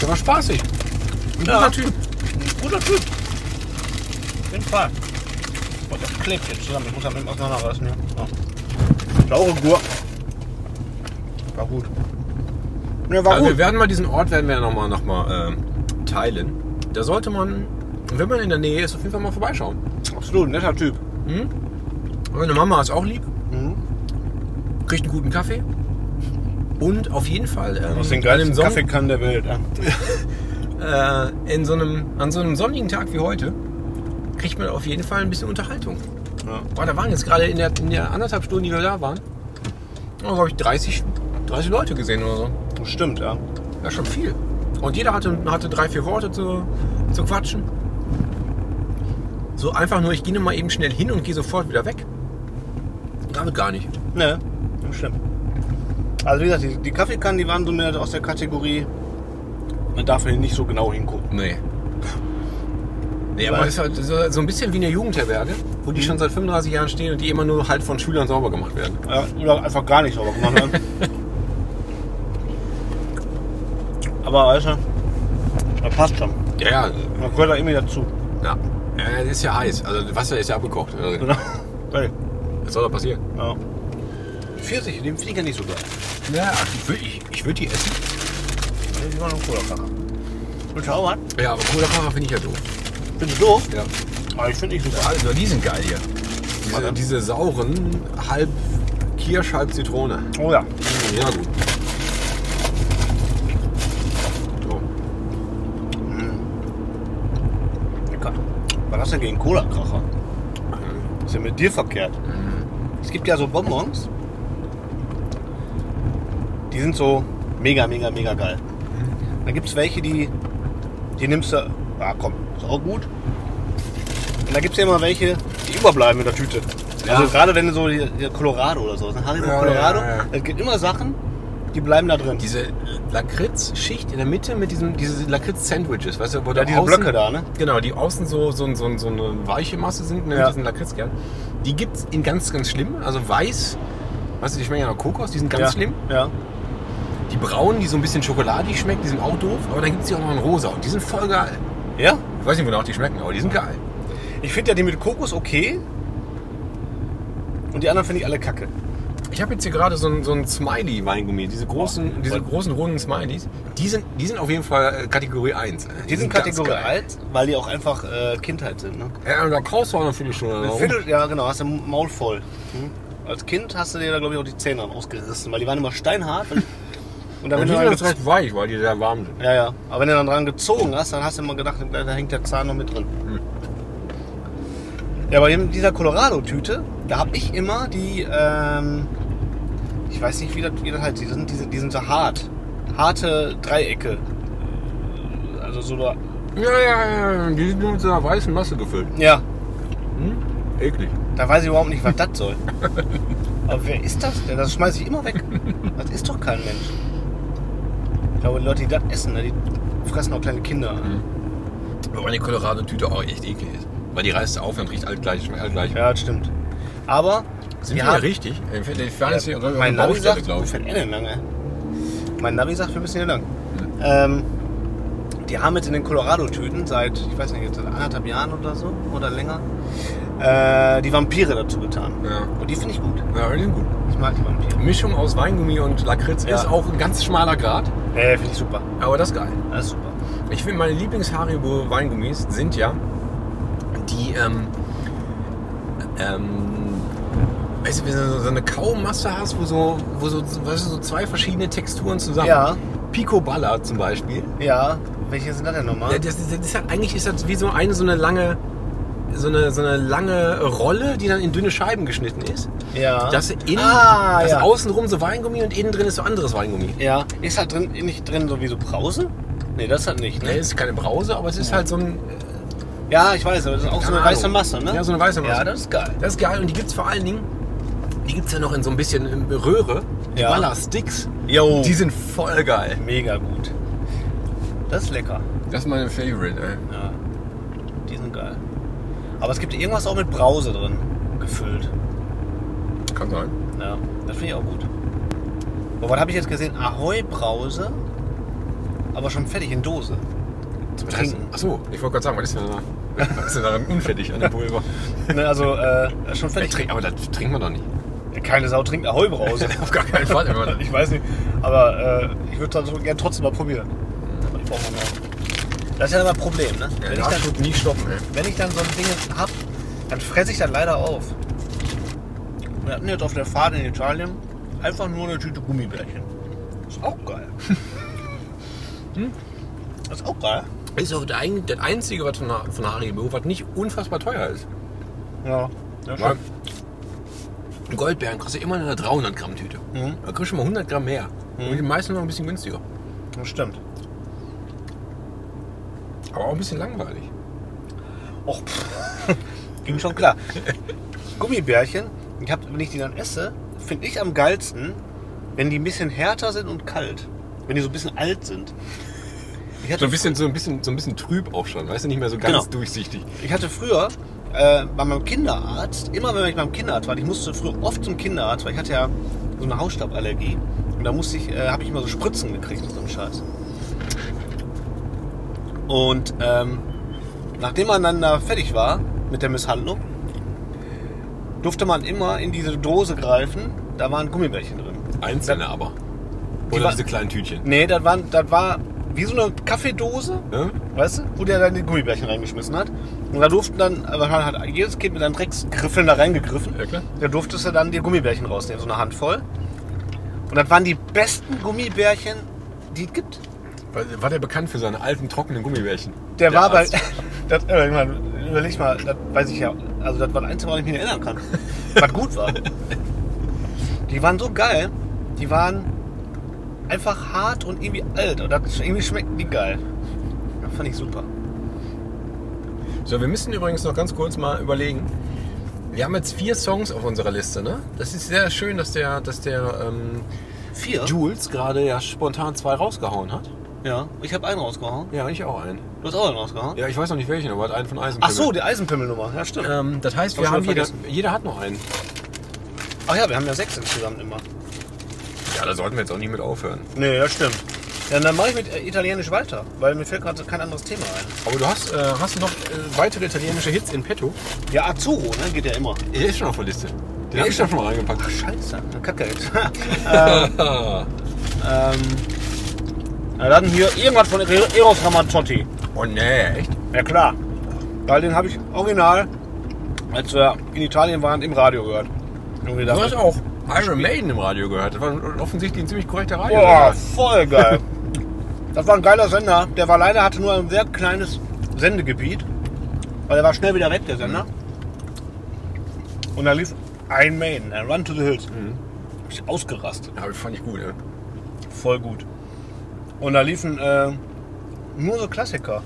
Der war spaßig. Ein guter Ja. Typ. Guter Typ. Auf jeden Fall. Boah, das klebt jetzt zusammen. Ich muss das mit dem auseinanderreißen. Ja. Ja. Saure Gurken. War gut. Ja, war Also wir gut. werden mal diesen Ort werden wir nochmal noch mal, ähm, teilen. Da sollte man, wenn man in der Nähe ist, auf jeden Fall mal vorbeischauen. Absolut, netter Typ. Meine Mama ist auch lieb. Mhm. Kriegt einen guten Kaffee. Und auf jeden Fall ähm, Aus den geilsten einem Son- Kaffeekannen der Welt. Ja. äh, in so einem, an so einem sonnigen Tag wie heute kriegt man auf jeden Fall ein bisschen Unterhaltung. Ja. Boah, da waren jetzt gerade in der, in der anderthalb Stunden, die wir da waren, glaube ich 30, 30 Leute gesehen oder so. Das stimmt, ja. Ja, schon viel. Und jeder hatte, hatte drei, vier Worte zu, zu quatschen. So einfach nur, ich gehe nur mal eben schnell hin und gehe sofort wieder weg. Damit gar nicht. Ne, das stimmt. Also wie gesagt, die, die Kaffeekannen, die waren so mehr aus der Kategorie, man darf hier nicht so genau hingucken. Nee. Nee, aber es ist halt so, so ein bisschen wie eine Jugendherberge, wo die schon seit 35 Jahren stehen und die immer nur halt von Schülern sauber gemacht werden. Ja, oder einfach gar nicht sauber gemacht haben. Aber weißt du, das passt schon. Ja, ja. Man gehört da irgendwie dazu. Ja, ja das ist ja heiß. Also das Wasser ist ja abgekocht. Also, Genau. Geil. Was soll da passieren? Ja. Die Pfirsich, den Flieger nicht so geil. Ja, ich würde ich, ich würd die essen. Die waren noch Cola-Kracher. Willst du auch was? Ja, aber Cola-Fahrer finde ich ja doof. Bist du doof? Ja. Aber ich finde nicht super. Also, die sind geil hier. Diese, diese sauren, halb Kirsch, halb Zitrone. Oh ja. Ja, gut. Lecker. Was hast du denn gegen Cola-Kracher? Was ist denn mit dir verkehrt? Es gibt ja so Bonbons. Die sind so mega, mega, mega geil. Dann gibt es welche, die, die nimmst du. Ah, komm, ist auch gut. Und da gibt es ja immer welche, die überbleiben in der Tüte. Ja. Also gerade wenn du so die, die Colorado oder so, ne? Haribo Ja, Colorado, ja, es gibt immer Sachen, die bleiben da drin. Diese Lakritz-Schicht in der Mitte mit diesem, diese Lakritz-Sandwiches, weißt du, wo Ja, da diese außen, Blöcke da, ne? Genau, die außen so, so, so, so eine weiche Masse sind, ne, Ja. mit diesen Lakritzkern. Die gibt es in ganz, ganz schlimm. Also weiß, weißt du, die schmecken ja nach Kokos, die sind ganz ja. schlimm. Ja. Die braunen, die so ein bisschen schokoladig schmecken, die sind auch doof. Aber dann gibt es die auch noch in rosa und die sind voll geil. Ja? Ich weiß nicht, wonach die schmecken, aber die sind geil. Ich finde ja die mit Kokos okay. Und die anderen finde ich alle kacke. Ich habe jetzt hier gerade so ein, so ein Smiley-Weingummi, diese großen, diese großen runden Smileys. Die sind, die sind auf jeden Fall äh, Kategorie 1. Die sind ganz Kategorie geil. 1, weil die auch einfach äh, Kindheit sind. Ne? Ja, und da kaust du auch natürlich schon. Ein Warum? Viertel, ja, genau, hast du Maul voll. Hm? Als Kind hast du dir da, glaube ich, auch die Zähne ausgerissen, weil die waren immer steinhart. Und, dann, wenn die du sind dann jetzt recht weich, weil die sehr warm sind. ja, ja. Aber wenn du dann dran gezogen hast, dann hast du immer gedacht, da hängt der Zahn noch mit drin. Hm. Ja, aber in dieser Colorado-Tüte, da habe ich immer die, ähm, ich weiß nicht, wie das, wie das heißt, die sind, diese, die sind so hart. Harte Dreiecke. Also so, da- Ja, ja, ja, die sind nur mit so einer weißen Masse gefüllt. ja, Eklig. Da weiß ich überhaupt nicht, was das soll. Aber wer ist das denn? Das schmeiße ich immer weg. Das ist doch kein Mensch. Die Leute, die das essen, ne, die fressen auch kleine Kinder. Aber die Colorado-Tüte auch echt eklig ist. Weil die reißt auf und riecht alt gleich, schmeckt alt gleich. Ja, das stimmt. Aber Sind wir wir haben- richtig? Ich fahren jetzt hier Ja, mein Navi sagt, glaube ich. denn lang, ey? Mein Navi sagt, wir müssen hier lang. Ähm, die haben jetzt in den Colorado-Tüten seit, ich weiß nicht, jetzt seit anderthalb Jahren oder so, oder länger, äh, die Vampire dazu getan. Ja. Und die finde ich gut. Ja, die sind gut. Ich mag die Vampire. Mischung aus Weingummi und Lakritz Ja. ist auch ein ganz schmaler Grad. Nee, finde ich super. Aber das ist geil. Das ist super. Ich finde, meine Lieblings-Haribo-Weingummis sind ja die, ähm, ähm, weißt du, wenn du so eine Kaumasse hast, wo so, wo so, weißt du, so zwei verschiedene Texturen zusammen. Ja. Pico Balla zum Beispiel. Ja, welche sind das denn nochmal? Ja, Das, das ist halt, eigentlich ist das wie so eine so eine lange, so eine, so eine lange Rolle, die dann in dünne Scheiben geschnitten ist. Ja. Das innen, Ah, das ja. außenrum so Weingummi und innen drin ist so anderes Weingummi. Ja, ist halt drin, nicht drin so wie so Brause? Nee, das hat nicht, Ne, ne? es ist keine Brause, aber es ist halt so ein. Ja, ich weiß, aber das ist auch so eine weiße Ahnung. Masse, ne? Ja, so eine weiße Masse. Ja, das ist geil. Das ist geil und die gibt's vor allen Dingen, die gibt's ja noch in so ein bisschen ähm, Röhre. Die Ja. Balla Sticks. Jo. Die sind voll geil. Mega gut. Das ist lecker. Das ist meine Favorite, ey. Ja. Die sind geil. Aber es gibt irgendwas auch mit Brause drin gefüllt. Kann sein. Ja, das finde ich auch gut. Aber was habe ich jetzt gesehen? Ahoi Brause, aber schon fertig in Dose. Zum Trinken. Achso, ich wollte gerade sagen, was ist denn da? Was ist denn daran unfertig an der Pulver? Ne, also äh, schon fertig. aber das trinkt man doch nicht. Keine Sau trinkt Ahoi Brause. Auf gar keinen Fall. Ich weiß nicht, aber äh, ich würde das gerne trotzdem mal probieren. Aber ich brauche mal mehr. Das ist ja immer ein Problem, ne? ja, wenn, ich dann, nie stoppen, ey. wenn ich dann so ein Ding hab, dann fresse ich das leider auf. Wir hatten jetzt auf der Fahrt in Italien einfach nur eine Tüte Gummibärchen. Ist auch geil. Hm? Das ist auch geil. Ist auch der, das Einzige, was von, von Haribo, was nicht unfassbar teuer ist. Ja, ja Weil Goldbeeren kostet immer eine 300 Gramm Tüte. Mhm. Da kriegst du mal 100 Gramm mehr. Und die meisten noch ein bisschen günstiger. Das stimmt. Aber auch ein bisschen langweilig. Och, pff, ging schon klar. Gummibärchen, ich hab, wenn ich die dann esse, finde ich am geilsten, wenn die ein bisschen härter sind und kalt. Wenn die so ein bisschen alt sind. Ich hatte, So ein bisschen, so ein bisschen, so ein bisschen trüb auch schon. Weißt du, nicht mehr so ganz Genau. durchsichtig. ich hatte früher äh, bei meinem Kinderarzt, immer wenn ich beim Kinderarzt war, ich musste früher oft zum Kinderarzt, weil ich hatte ja so eine Hausstauballergie. Und da musste ich, äh, habe ich immer so Spritzen gekriegt und so einen Scheiß. Und ähm, nachdem man dann da fertig war mit der Misshandlung, durfte man immer in diese Dose greifen. Da waren Gummibärchen drin. Einzelne aber. Die Oder war- diese kleinen Tütchen. Nee, das, waren, das war wie so eine Kaffeedose, Ja? weißt du, wo der dann die Gummibärchen reingeschmissen hat. Und da durften dann, aber hat jedes Kind mit einem Drecksgriffeln da reingegriffen. Ja, klar. Da durftest du dann die Gummibärchen rausnehmen, so eine Handvoll. Und das waren die besten Gummibärchen, die es gibt. War, der bekannt für seine alten, trockenen Gummibärchen? Der, war bei. Das, äh, überleg mal, das weiß ich ja. Also, das war das Einzige, woran ich mich erinnern kann. was gut war. Die waren so geil. Die waren einfach hart und irgendwie alt. Und das, irgendwie schmeckten die geil. Das fand ich super. So, wir müssen übrigens noch ganz kurz mal überlegen. Wir haben jetzt vier Songs auf unserer Liste, ne? Das ist sehr schön, dass der, dass der ähm, Vier? Jules gerade ja spontan zwei rausgehauen hat. Ja, ich habe einen rausgehauen. Ja, ich auch einen. Du hast auch einen rausgehauen? Ja, ich weiß noch nicht welchen, aber hat einen von Eisen. Ach so, die Eisenpimmelnummer. Ja, stimmt. Ähm, das heißt, wir haben jeder, jeder hat noch einen. Ach ja, wir haben ja sechs insgesamt immer. Ja, da sollten wir jetzt auch nicht mit aufhören. Nee, ja, stimmt. Ja, dann mache ich mit äh, Italienisch weiter, weil mir fällt gerade kein anderes Thema ein. Aber du hast, äh, hast noch äh, weitere italienische Hits in petto. Ja, Azzurro, ne? Geht ja immer. Er ist schon auf der Liste. Den hab ich doch schon mal reingepackt. Scheiße, Kacke jetzt. ähm, ähm, na dann hier irgendwas von Eros Ramazzotti. Oh nee, echt? Ja klar. Weil den habe ich original, als wir in Italien waren, im Radio gehört. Irgendwie Du hast auch Iron Maiden im Radio gehört. Das war offensichtlich ein ziemlich korrekter Radio. Boah, voll geil. Das war ein geiler Sender. Der war leider hatte nur ein sehr kleines Sendegebiet. Weil er war schnell wieder weg, der Sender. Und da lief Iron Maiden, äh, Run to the Hills. Hab ich ausgerastet. Ja, fand ich gut, ja. Voll gut. Und da liefen äh, nur so Klassiker.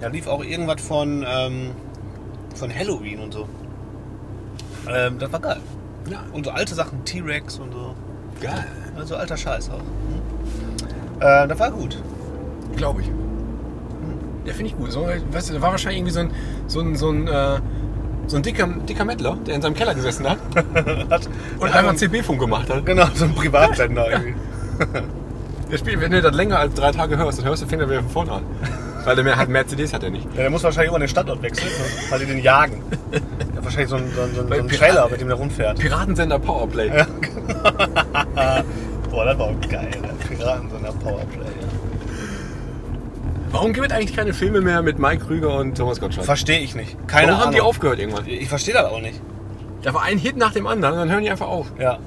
Da lief auch irgendwas von, ähm, von Halloween und so. Ähm, das war geil. Ja, Und so alte Sachen, T-Rex und so. geil. Also alter Scheiß auch. Mhm. Äh, das war gut. Glaube ich. Der finde ich gut. So, weißt du, da war wahrscheinlich irgendwie so ein, so ein, so ein, äh, so ein dicker, dicker Mettler, der in seinem Keller gesessen hat Hat, und einfach CB-Funk gemacht hat. Genau, so ein Privatsender irgendwie. Der spielt, wenn du das länger als drei Tage hörst, dann hörst du, fängt er wieder von vorne an. Weil der mehr hat mehr CDs hat er nicht. Ja, der muss wahrscheinlich immer den Standort wechseln, weil die den jagen. Der hat wahrscheinlich so einen, so einen, so Piraten- Trailer, mit dem der rumfährt. Piratensender Powerplay. Boah, das war auch geil. Der Piratensender Powerplay. Ja. Warum gibt es eigentlich keine Filme mehr mit Mike Krüger und Thomas Gottschalk? Verstehe ich nicht. Keine Warum Ahnung. haben die aufgehört irgendwann? Ich verstehe das auch nicht. Da war ein Hit nach dem anderen, dann hören die einfach auf. Ja.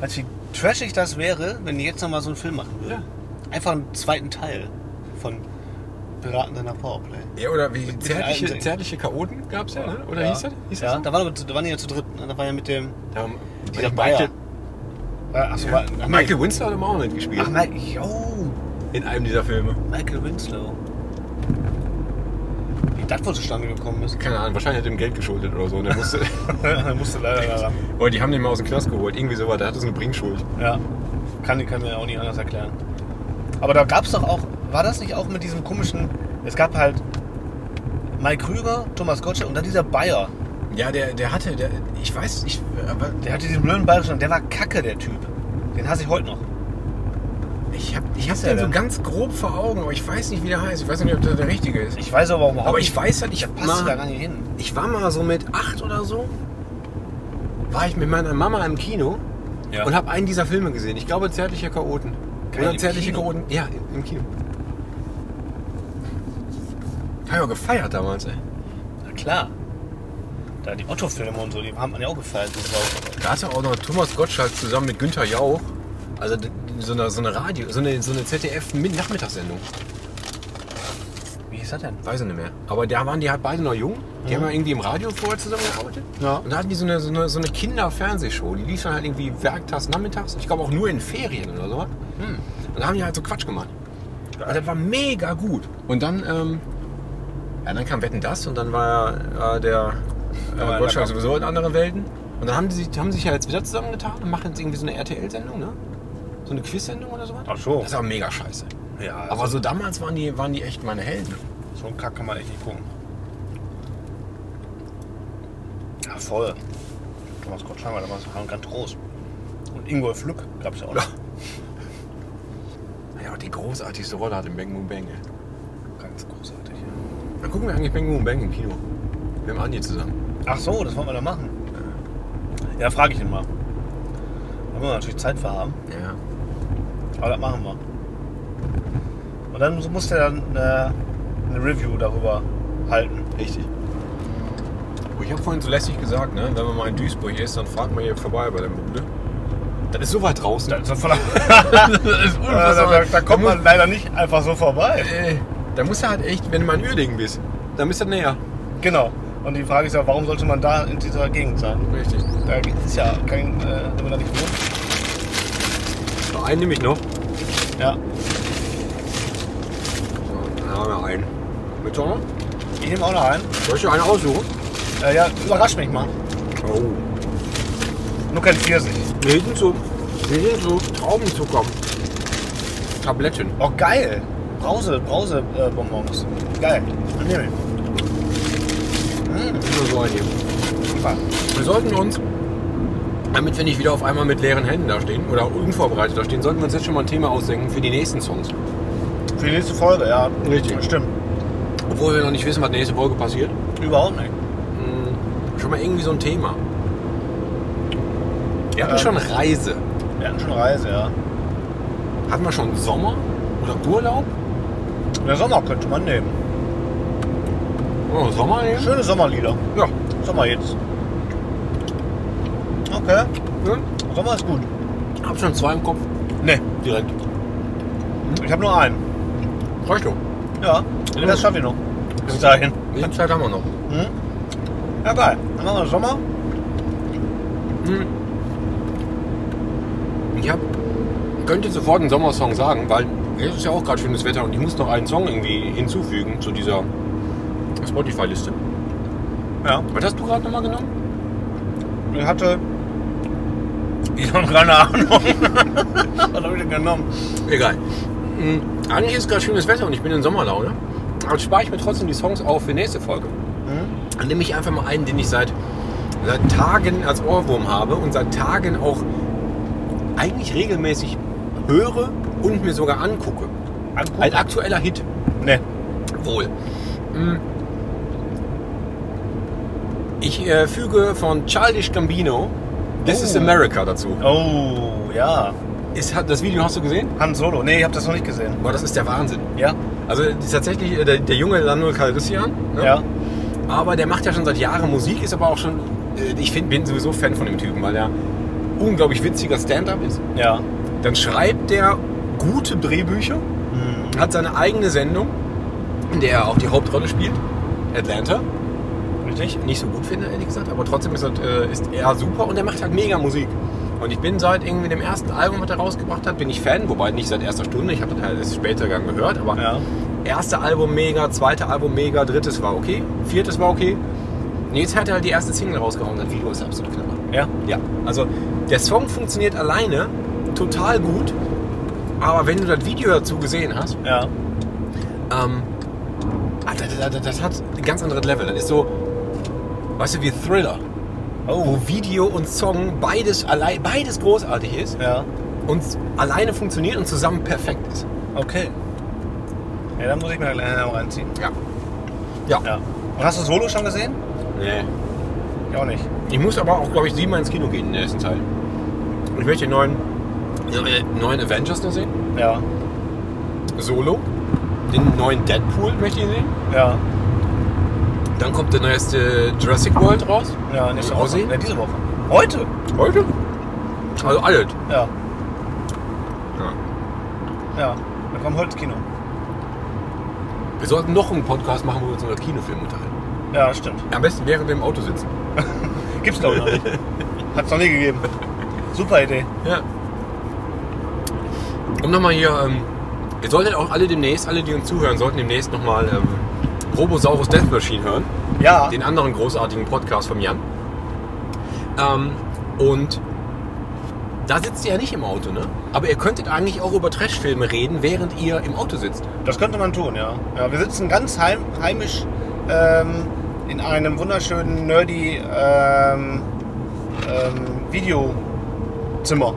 Du, wie trashig das wäre, wenn die jetzt nochmal so einen Film machen würden? Einfach einen zweiten Teil von Piratensender Powerplay. Ja, oder wie zärtliche, zärtliche Chaoten gab es ja, ne? Oder ja. hieß das? Hieß ja, das da waren, wir- da waren die ja zu dritt. ne? Da war ja mit dem. Da haben Dieser Michael, Äh, achso, war, ach, Michael Winslow hat auch mitgespielt. Ach, Mike, yo, in einem dieser Filme. Michael Winslow. Wie das wohl zustande gekommen ist. Keine Ahnung, wahrscheinlich hat er ihm Geld geschuldet oder so. Und er musste, er musste leider daran. oder die haben den mal aus dem Knast geholt. Irgendwie sowas. Der hatte so eine Bringschuld. Ja. Kann, kann mir auch nicht anders erklären. Aber da gab es doch auch, war das nicht auch mit diesem komischen, es gab halt Mike Krüger, Thomas Gottschalk und dann dieser Bayer. Ja, der, der hatte, der, ich weiß, ich, aber Der hatte diesen blöden bayerischen, der war kacke, der Typ. Den hasse ich heute noch. Ich habe ich hab der den so ganz grob vor Augen, aber ich weiß nicht, wie der heißt. Ich weiß nicht, ob das der richtige ist. Ich weiß aber überhaupt Aber ich weiß halt, ich der passt da mal, gar nicht hin. ich war mal so mit acht oder so, war ich mit meiner Mama im Kino Ja. und habe einen dieser Filme gesehen. Ich glaube, Zärtliche Chaoten. Geil, Oder im Zärtliche Kino? Chaoten. Ja, im Kino. Hab ich auch gefeiert damals, ey. Na klar. Da die Otto-Filme und so, die haben man ja auch gefeiert. die Sau. Da hatte auch noch Thomas Gottschalk zusammen mit Günther Jauch. Also so eine, so eine Radio, so eine, so eine ZDF-Nachmittagssendung. Wie hieß das denn? Weiß ich nicht mehr. Aber da waren die halt beide noch jung. Die haben ja irgendwie im Radio vorher zusammengearbeitet. Ja. Und da hatten die so eine, so eine, so eine Kinder-Fernsehshow. Die lief dann halt irgendwie werktags, nachmittags. Ich glaube auch nur in Ferien oder so. Hm. Und da haben die halt so Quatsch gemacht. Und das war mega gut. Und dann, ähm, ja, dann kam Wetten das und dann war ja äh, der Aber äh, Gottschalk sowieso in anderen Welten. Und dann haben die sich, haben sich ja jetzt wieder zusammengetan und machen jetzt irgendwie so eine RTL-Sendung, ne? So eine Quiz-Sendung oder sowas. Ach so. Das ist aber mega scheiße. Ja, Aber also, so damals waren die, waren die echt meine Helden. so einen Kack kann man echt nicht gucken. Ja, voll. Thomas Gottschalk war damals war ganz groß. Und Ingolf Lück gab es ja auch noch. Ja, die großartigste Rolle hat im Bang Boom Bang. Ganz großartig. Ja. Dann gucken wir eigentlich Bang Boom Bang im Kino. Mit dem Andi zusammen. Ach so, das wollen wir da machen. Ja, frage ich ihn mal. Da wollen wir natürlich Zeit für haben. Ja. Aber das machen wir. Und dann muss der dann eine, eine Review darüber halten. Richtig. Oh, Ich habe vorhin so lässig gesagt, ne? wenn man mal in Duisburg ist, dann fragt man hier vorbei bei der Bude. Das ist so weit draußen. Da, ist das das ist da, da, da kommt man leider nicht einfach so vorbei. Äh, da musst du halt echt, wenn du mal in Uerdingen bist, dann bist du näher. Genau. Und die Frage ist ja, warum sollte man da in dieser Gegend sein? Richtig. Da ist ja kein, äh, wenn man da nicht wohnt. Einen nehme ich noch. Ja. So, dann haben wir einen. Mit noch? Ich nehme auch noch einen. Soll ich dir einen aussuchen? Äh, ja, überrasch mich mal. Oh. Nur kein Pfirsich. Hier sind so, hier sind so Traubenzucker. Tabletten. Oh, geil. Brause, Brause äh, Bonbons. Geil. Dann nehme ich. Nur so. Super. Wir sollten uns, damit wir nicht wieder auf einmal mit leeren Händen da stehen oder unvorbereitet da stehen, sollten wir uns jetzt schon mal ein Thema ausdenken für die nächsten Songs. Für die nächste Folge, ja. Richtig. Stimmt. Obwohl wir noch nicht wissen, was nächste Folge passiert. Überhaupt nicht. Schon mal irgendwie so ein Thema. Wir hatten schon Reise. Wir hatten schon Reise, ja. Hatten wir schon Sommer oder Urlaub? Der Sommer könnte man nehmen. Oh, Sommer nehmen? Schöne Sommerlieder. Ja. Sommerhits. Okay. ja. Sommer ist gut. Hab schon zwei im Kopf. Ne, Direkt. ich habe nur einen. Reicht doch. Ja, das schaffe ich noch. Bis dahin. Viel Zeit haben wir noch? Ja, geil. Dann machen wir Sommer. Ich hab, könnte sofort einen Sommersong sagen, weil jetzt ist ja auch gerade schönes Wetter und ich muss noch einen Song irgendwie hinzufügen zu dieser Spotify-Liste. Ja. Was hast du gerade nochmal genommen? Ich hatte. Ich habe keine Ahnung. Was habe ich denn genommen? Egal. Mhm. Eigentlich ist gerade schönes Wetter und ich bin in Sommerlaune. Aber spare ich mir trotzdem die Songs auf für nächste Folge. Dann nehme ich einfach mal einen, den ich seit, seit Tagen als Ohrwurm habe und seit Tagen auch eigentlich regelmäßig höre und mir sogar angucke. Angucken? Ein aktueller Hit. Ne. Wohl. Mm. Ich äh, füge von Childish Gambino This is Oh. America dazu. Oh, ja. Ist, das Video hast du gesehen? Han Solo. Nee, ich habe das noch nicht gesehen. Boah, das ist der Wahnsinn. Ja? Also tatsächlich äh, der, der junge Lando Calrissian. Ne? Ja. Aber der macht ja schon seit Jahren Musik, ist aber auch schon. äh, Ich find, bin sowieso Fan von dem Typen, weil er unglaublich witziger Stand-up ist. Ja. Dann schreibt der gute Drehbücher, hat seine eigene Sendung, in der er auch die Hauptrolle spielt. Atlanta. Richtig? Nicht so gut finde, ehrlich gesagt, aber trotzdem ist, er, äh, ist er super und er macht halt mega Musik. Und ich bin seit irgendwie dem ersten Album, was er rausgebracht hat, bin ich Fan, wobei nicht seit erster Stunde, ich habe das halt erst später dann gehört, aber Ja. erste Album mega, zweite Album mega, drittes war okay, viertes war okay. Und jetzt hat er halt die erste Single rausgehauen, das Video ist absolut knaller. Ja. Ja, also der Song funktioniert alleine total gut, aber wenn du das Video dazu gesehen hast, Ja. ähm, ah, das, das, das hat ein ganz anderes Level. Das ist so, weißt du, wie Thriller, Oh. wo Video und Song beides, allein, beides großartig ist Ja. und alleine funktioniert und zusammen perfekt ist. Okay. Ja, dann muss ich mir gleich noch reinziehen. Ja. Ja. Ja. Und hast du Solo schon gesehen? Nee. Ich auch nicht. Ich muss aber auch, glaube ich, siebenmal ins Kino gehen in der ersten Teil. Ich möchte den neuen, äh, neuen Avengers noch sehen. Ja. Solo. Den neuen Deadpool möchte ich sehen. Ja. Dann kommt der neueste Jurassic World raus. Ja, nächste Woche. Ja, diese Woche. Heute? Heute? Also alles. Ja. Ja. Ja. Wir kommen heute Kino. Wir sollten noch einen Podcast machen, wo wir uns über Kinofilme unterhalten. Ja, stimmt. Am besten während wir im Auto sitzen. Gibt's glaube ich noch nicht. Hat's noch nie gegeben. Super Idee. Ja. Und nochmal hier, ähm, ihr solltet auch alle demnächst, alle, die uns zuhören, sollten demnächst nochmal ähm, Robosaurus Death Machine hören. Ja. Den anderen großartigen Podcast vom Jan. Ähm, und da sitzt ihr ja nicht im Auto, ne? Aber ihr könntet eigentlich auch über Trashfilme reden, während ihr im Auto sitzt. Das könnte man tun, ja. ja wir sitzen ganz heim, heimisch ähm, in einem wunderschönen, nerdy ähm, ähm, Videozimmer.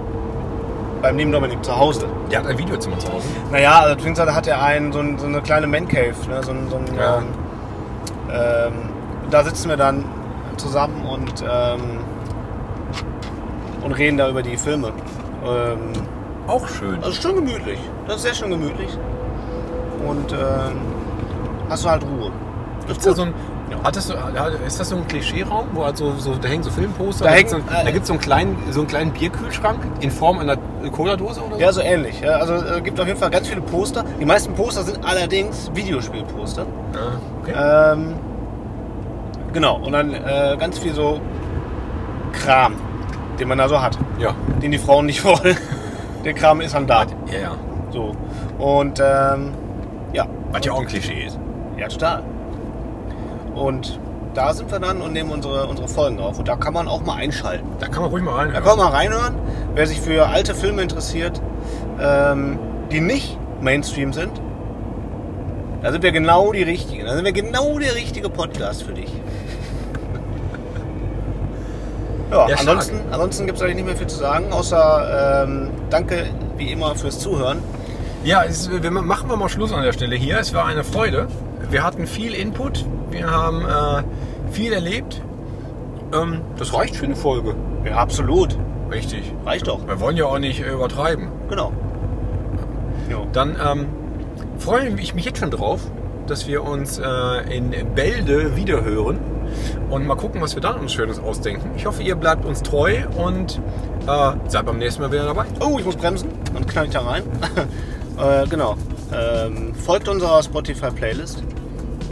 Beim lieben Dominik zu Hause. Der hat ein Videozimmer zu Hause. Naja, also beziehungsweise hat er einen, so, ein, so eine kleine Man Cave. Ne? So, ein- so ein, Ja. ähm, ähm, da sitzen wir dann zusammen und, ähm, und reden da über die Filme. Ähm, Auch schön. also schon gemütlich. Das ist sehr schön gemütlich. Und ähm, hast du halt Ruhe. Gibt's da so ein, hat das so, ist das so ein Klischeeraum, wo halt so, so, da hängen so Filmposter? Da Da, hängen, gibt's so, äh, so einen kleinen, so einen kleinen Bierkühlschrank in Form einer Cola-Dose oder so? Ja, so ähnlich. Ja, also es gibt auf jeden Fall ganz viele Poster. Die meisten Poster sind allerdings Videospielposter. Ah, okay. Ähm, genau. Und dann äh, ganz viel so Kram, den man da so hat, ja. den die Frauen nicht wollen. Der Kram ist dann da. Ja, ja. So. Und ähm, ja, Was ja auch ein Klischee ist. ja, total. Und da sind wir dann und nehmen unsere, unsere Folgen auf. Und da kann man auch mal einschalten. Da kann man ruhig mal rein. Da kann man mal reinhören. Wer sich für alte Filme interessiert, ähm, die nicht Mainstream sind, da sind wir genau die richtigen. Da sind wir genau der richtige Podcast für dich. Ja, Ja, stark. ansonsten, ansonsten gibt es eigentlich nicht mehr viel zu sagen, außer ähm, danke wie immer fürs Zuhören. Ja, es, wir machen wir mal Schluss an der Stelle hier. Es war eine Freude. Wir hatten viel Input. Wir haben äh, viel erlebt. Ähm, das reicht für eine Folge. Ja, absolut. Richtig. Reicht doch. Wir wollen ja auch nicht äh, übertreiben. Genau. Jo. Dann ähm, freue ich mich jetzt schon drauf, dass wir uns äh, in Bälde wiederhören und mal gucken, was wir dann uns Schönes ausdenken. Ich hoffe, ihr bleibt uns treu und äh, seid beim nächsten Mal wieder dabei. Oh, ich muss bremsen. Dann knall ich da rein. äh, genau. Ähm, folgt unserer Spotify-Playlist.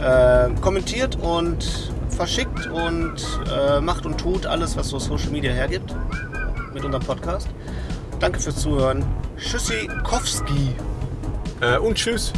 Äh, kommentiert und verschickt und äh, macht und tut alles, was so Social Media hergibt mit unserem Podcast. Danke fürs Zuhören. Tschüssi Kowski. Äh, und tschüss.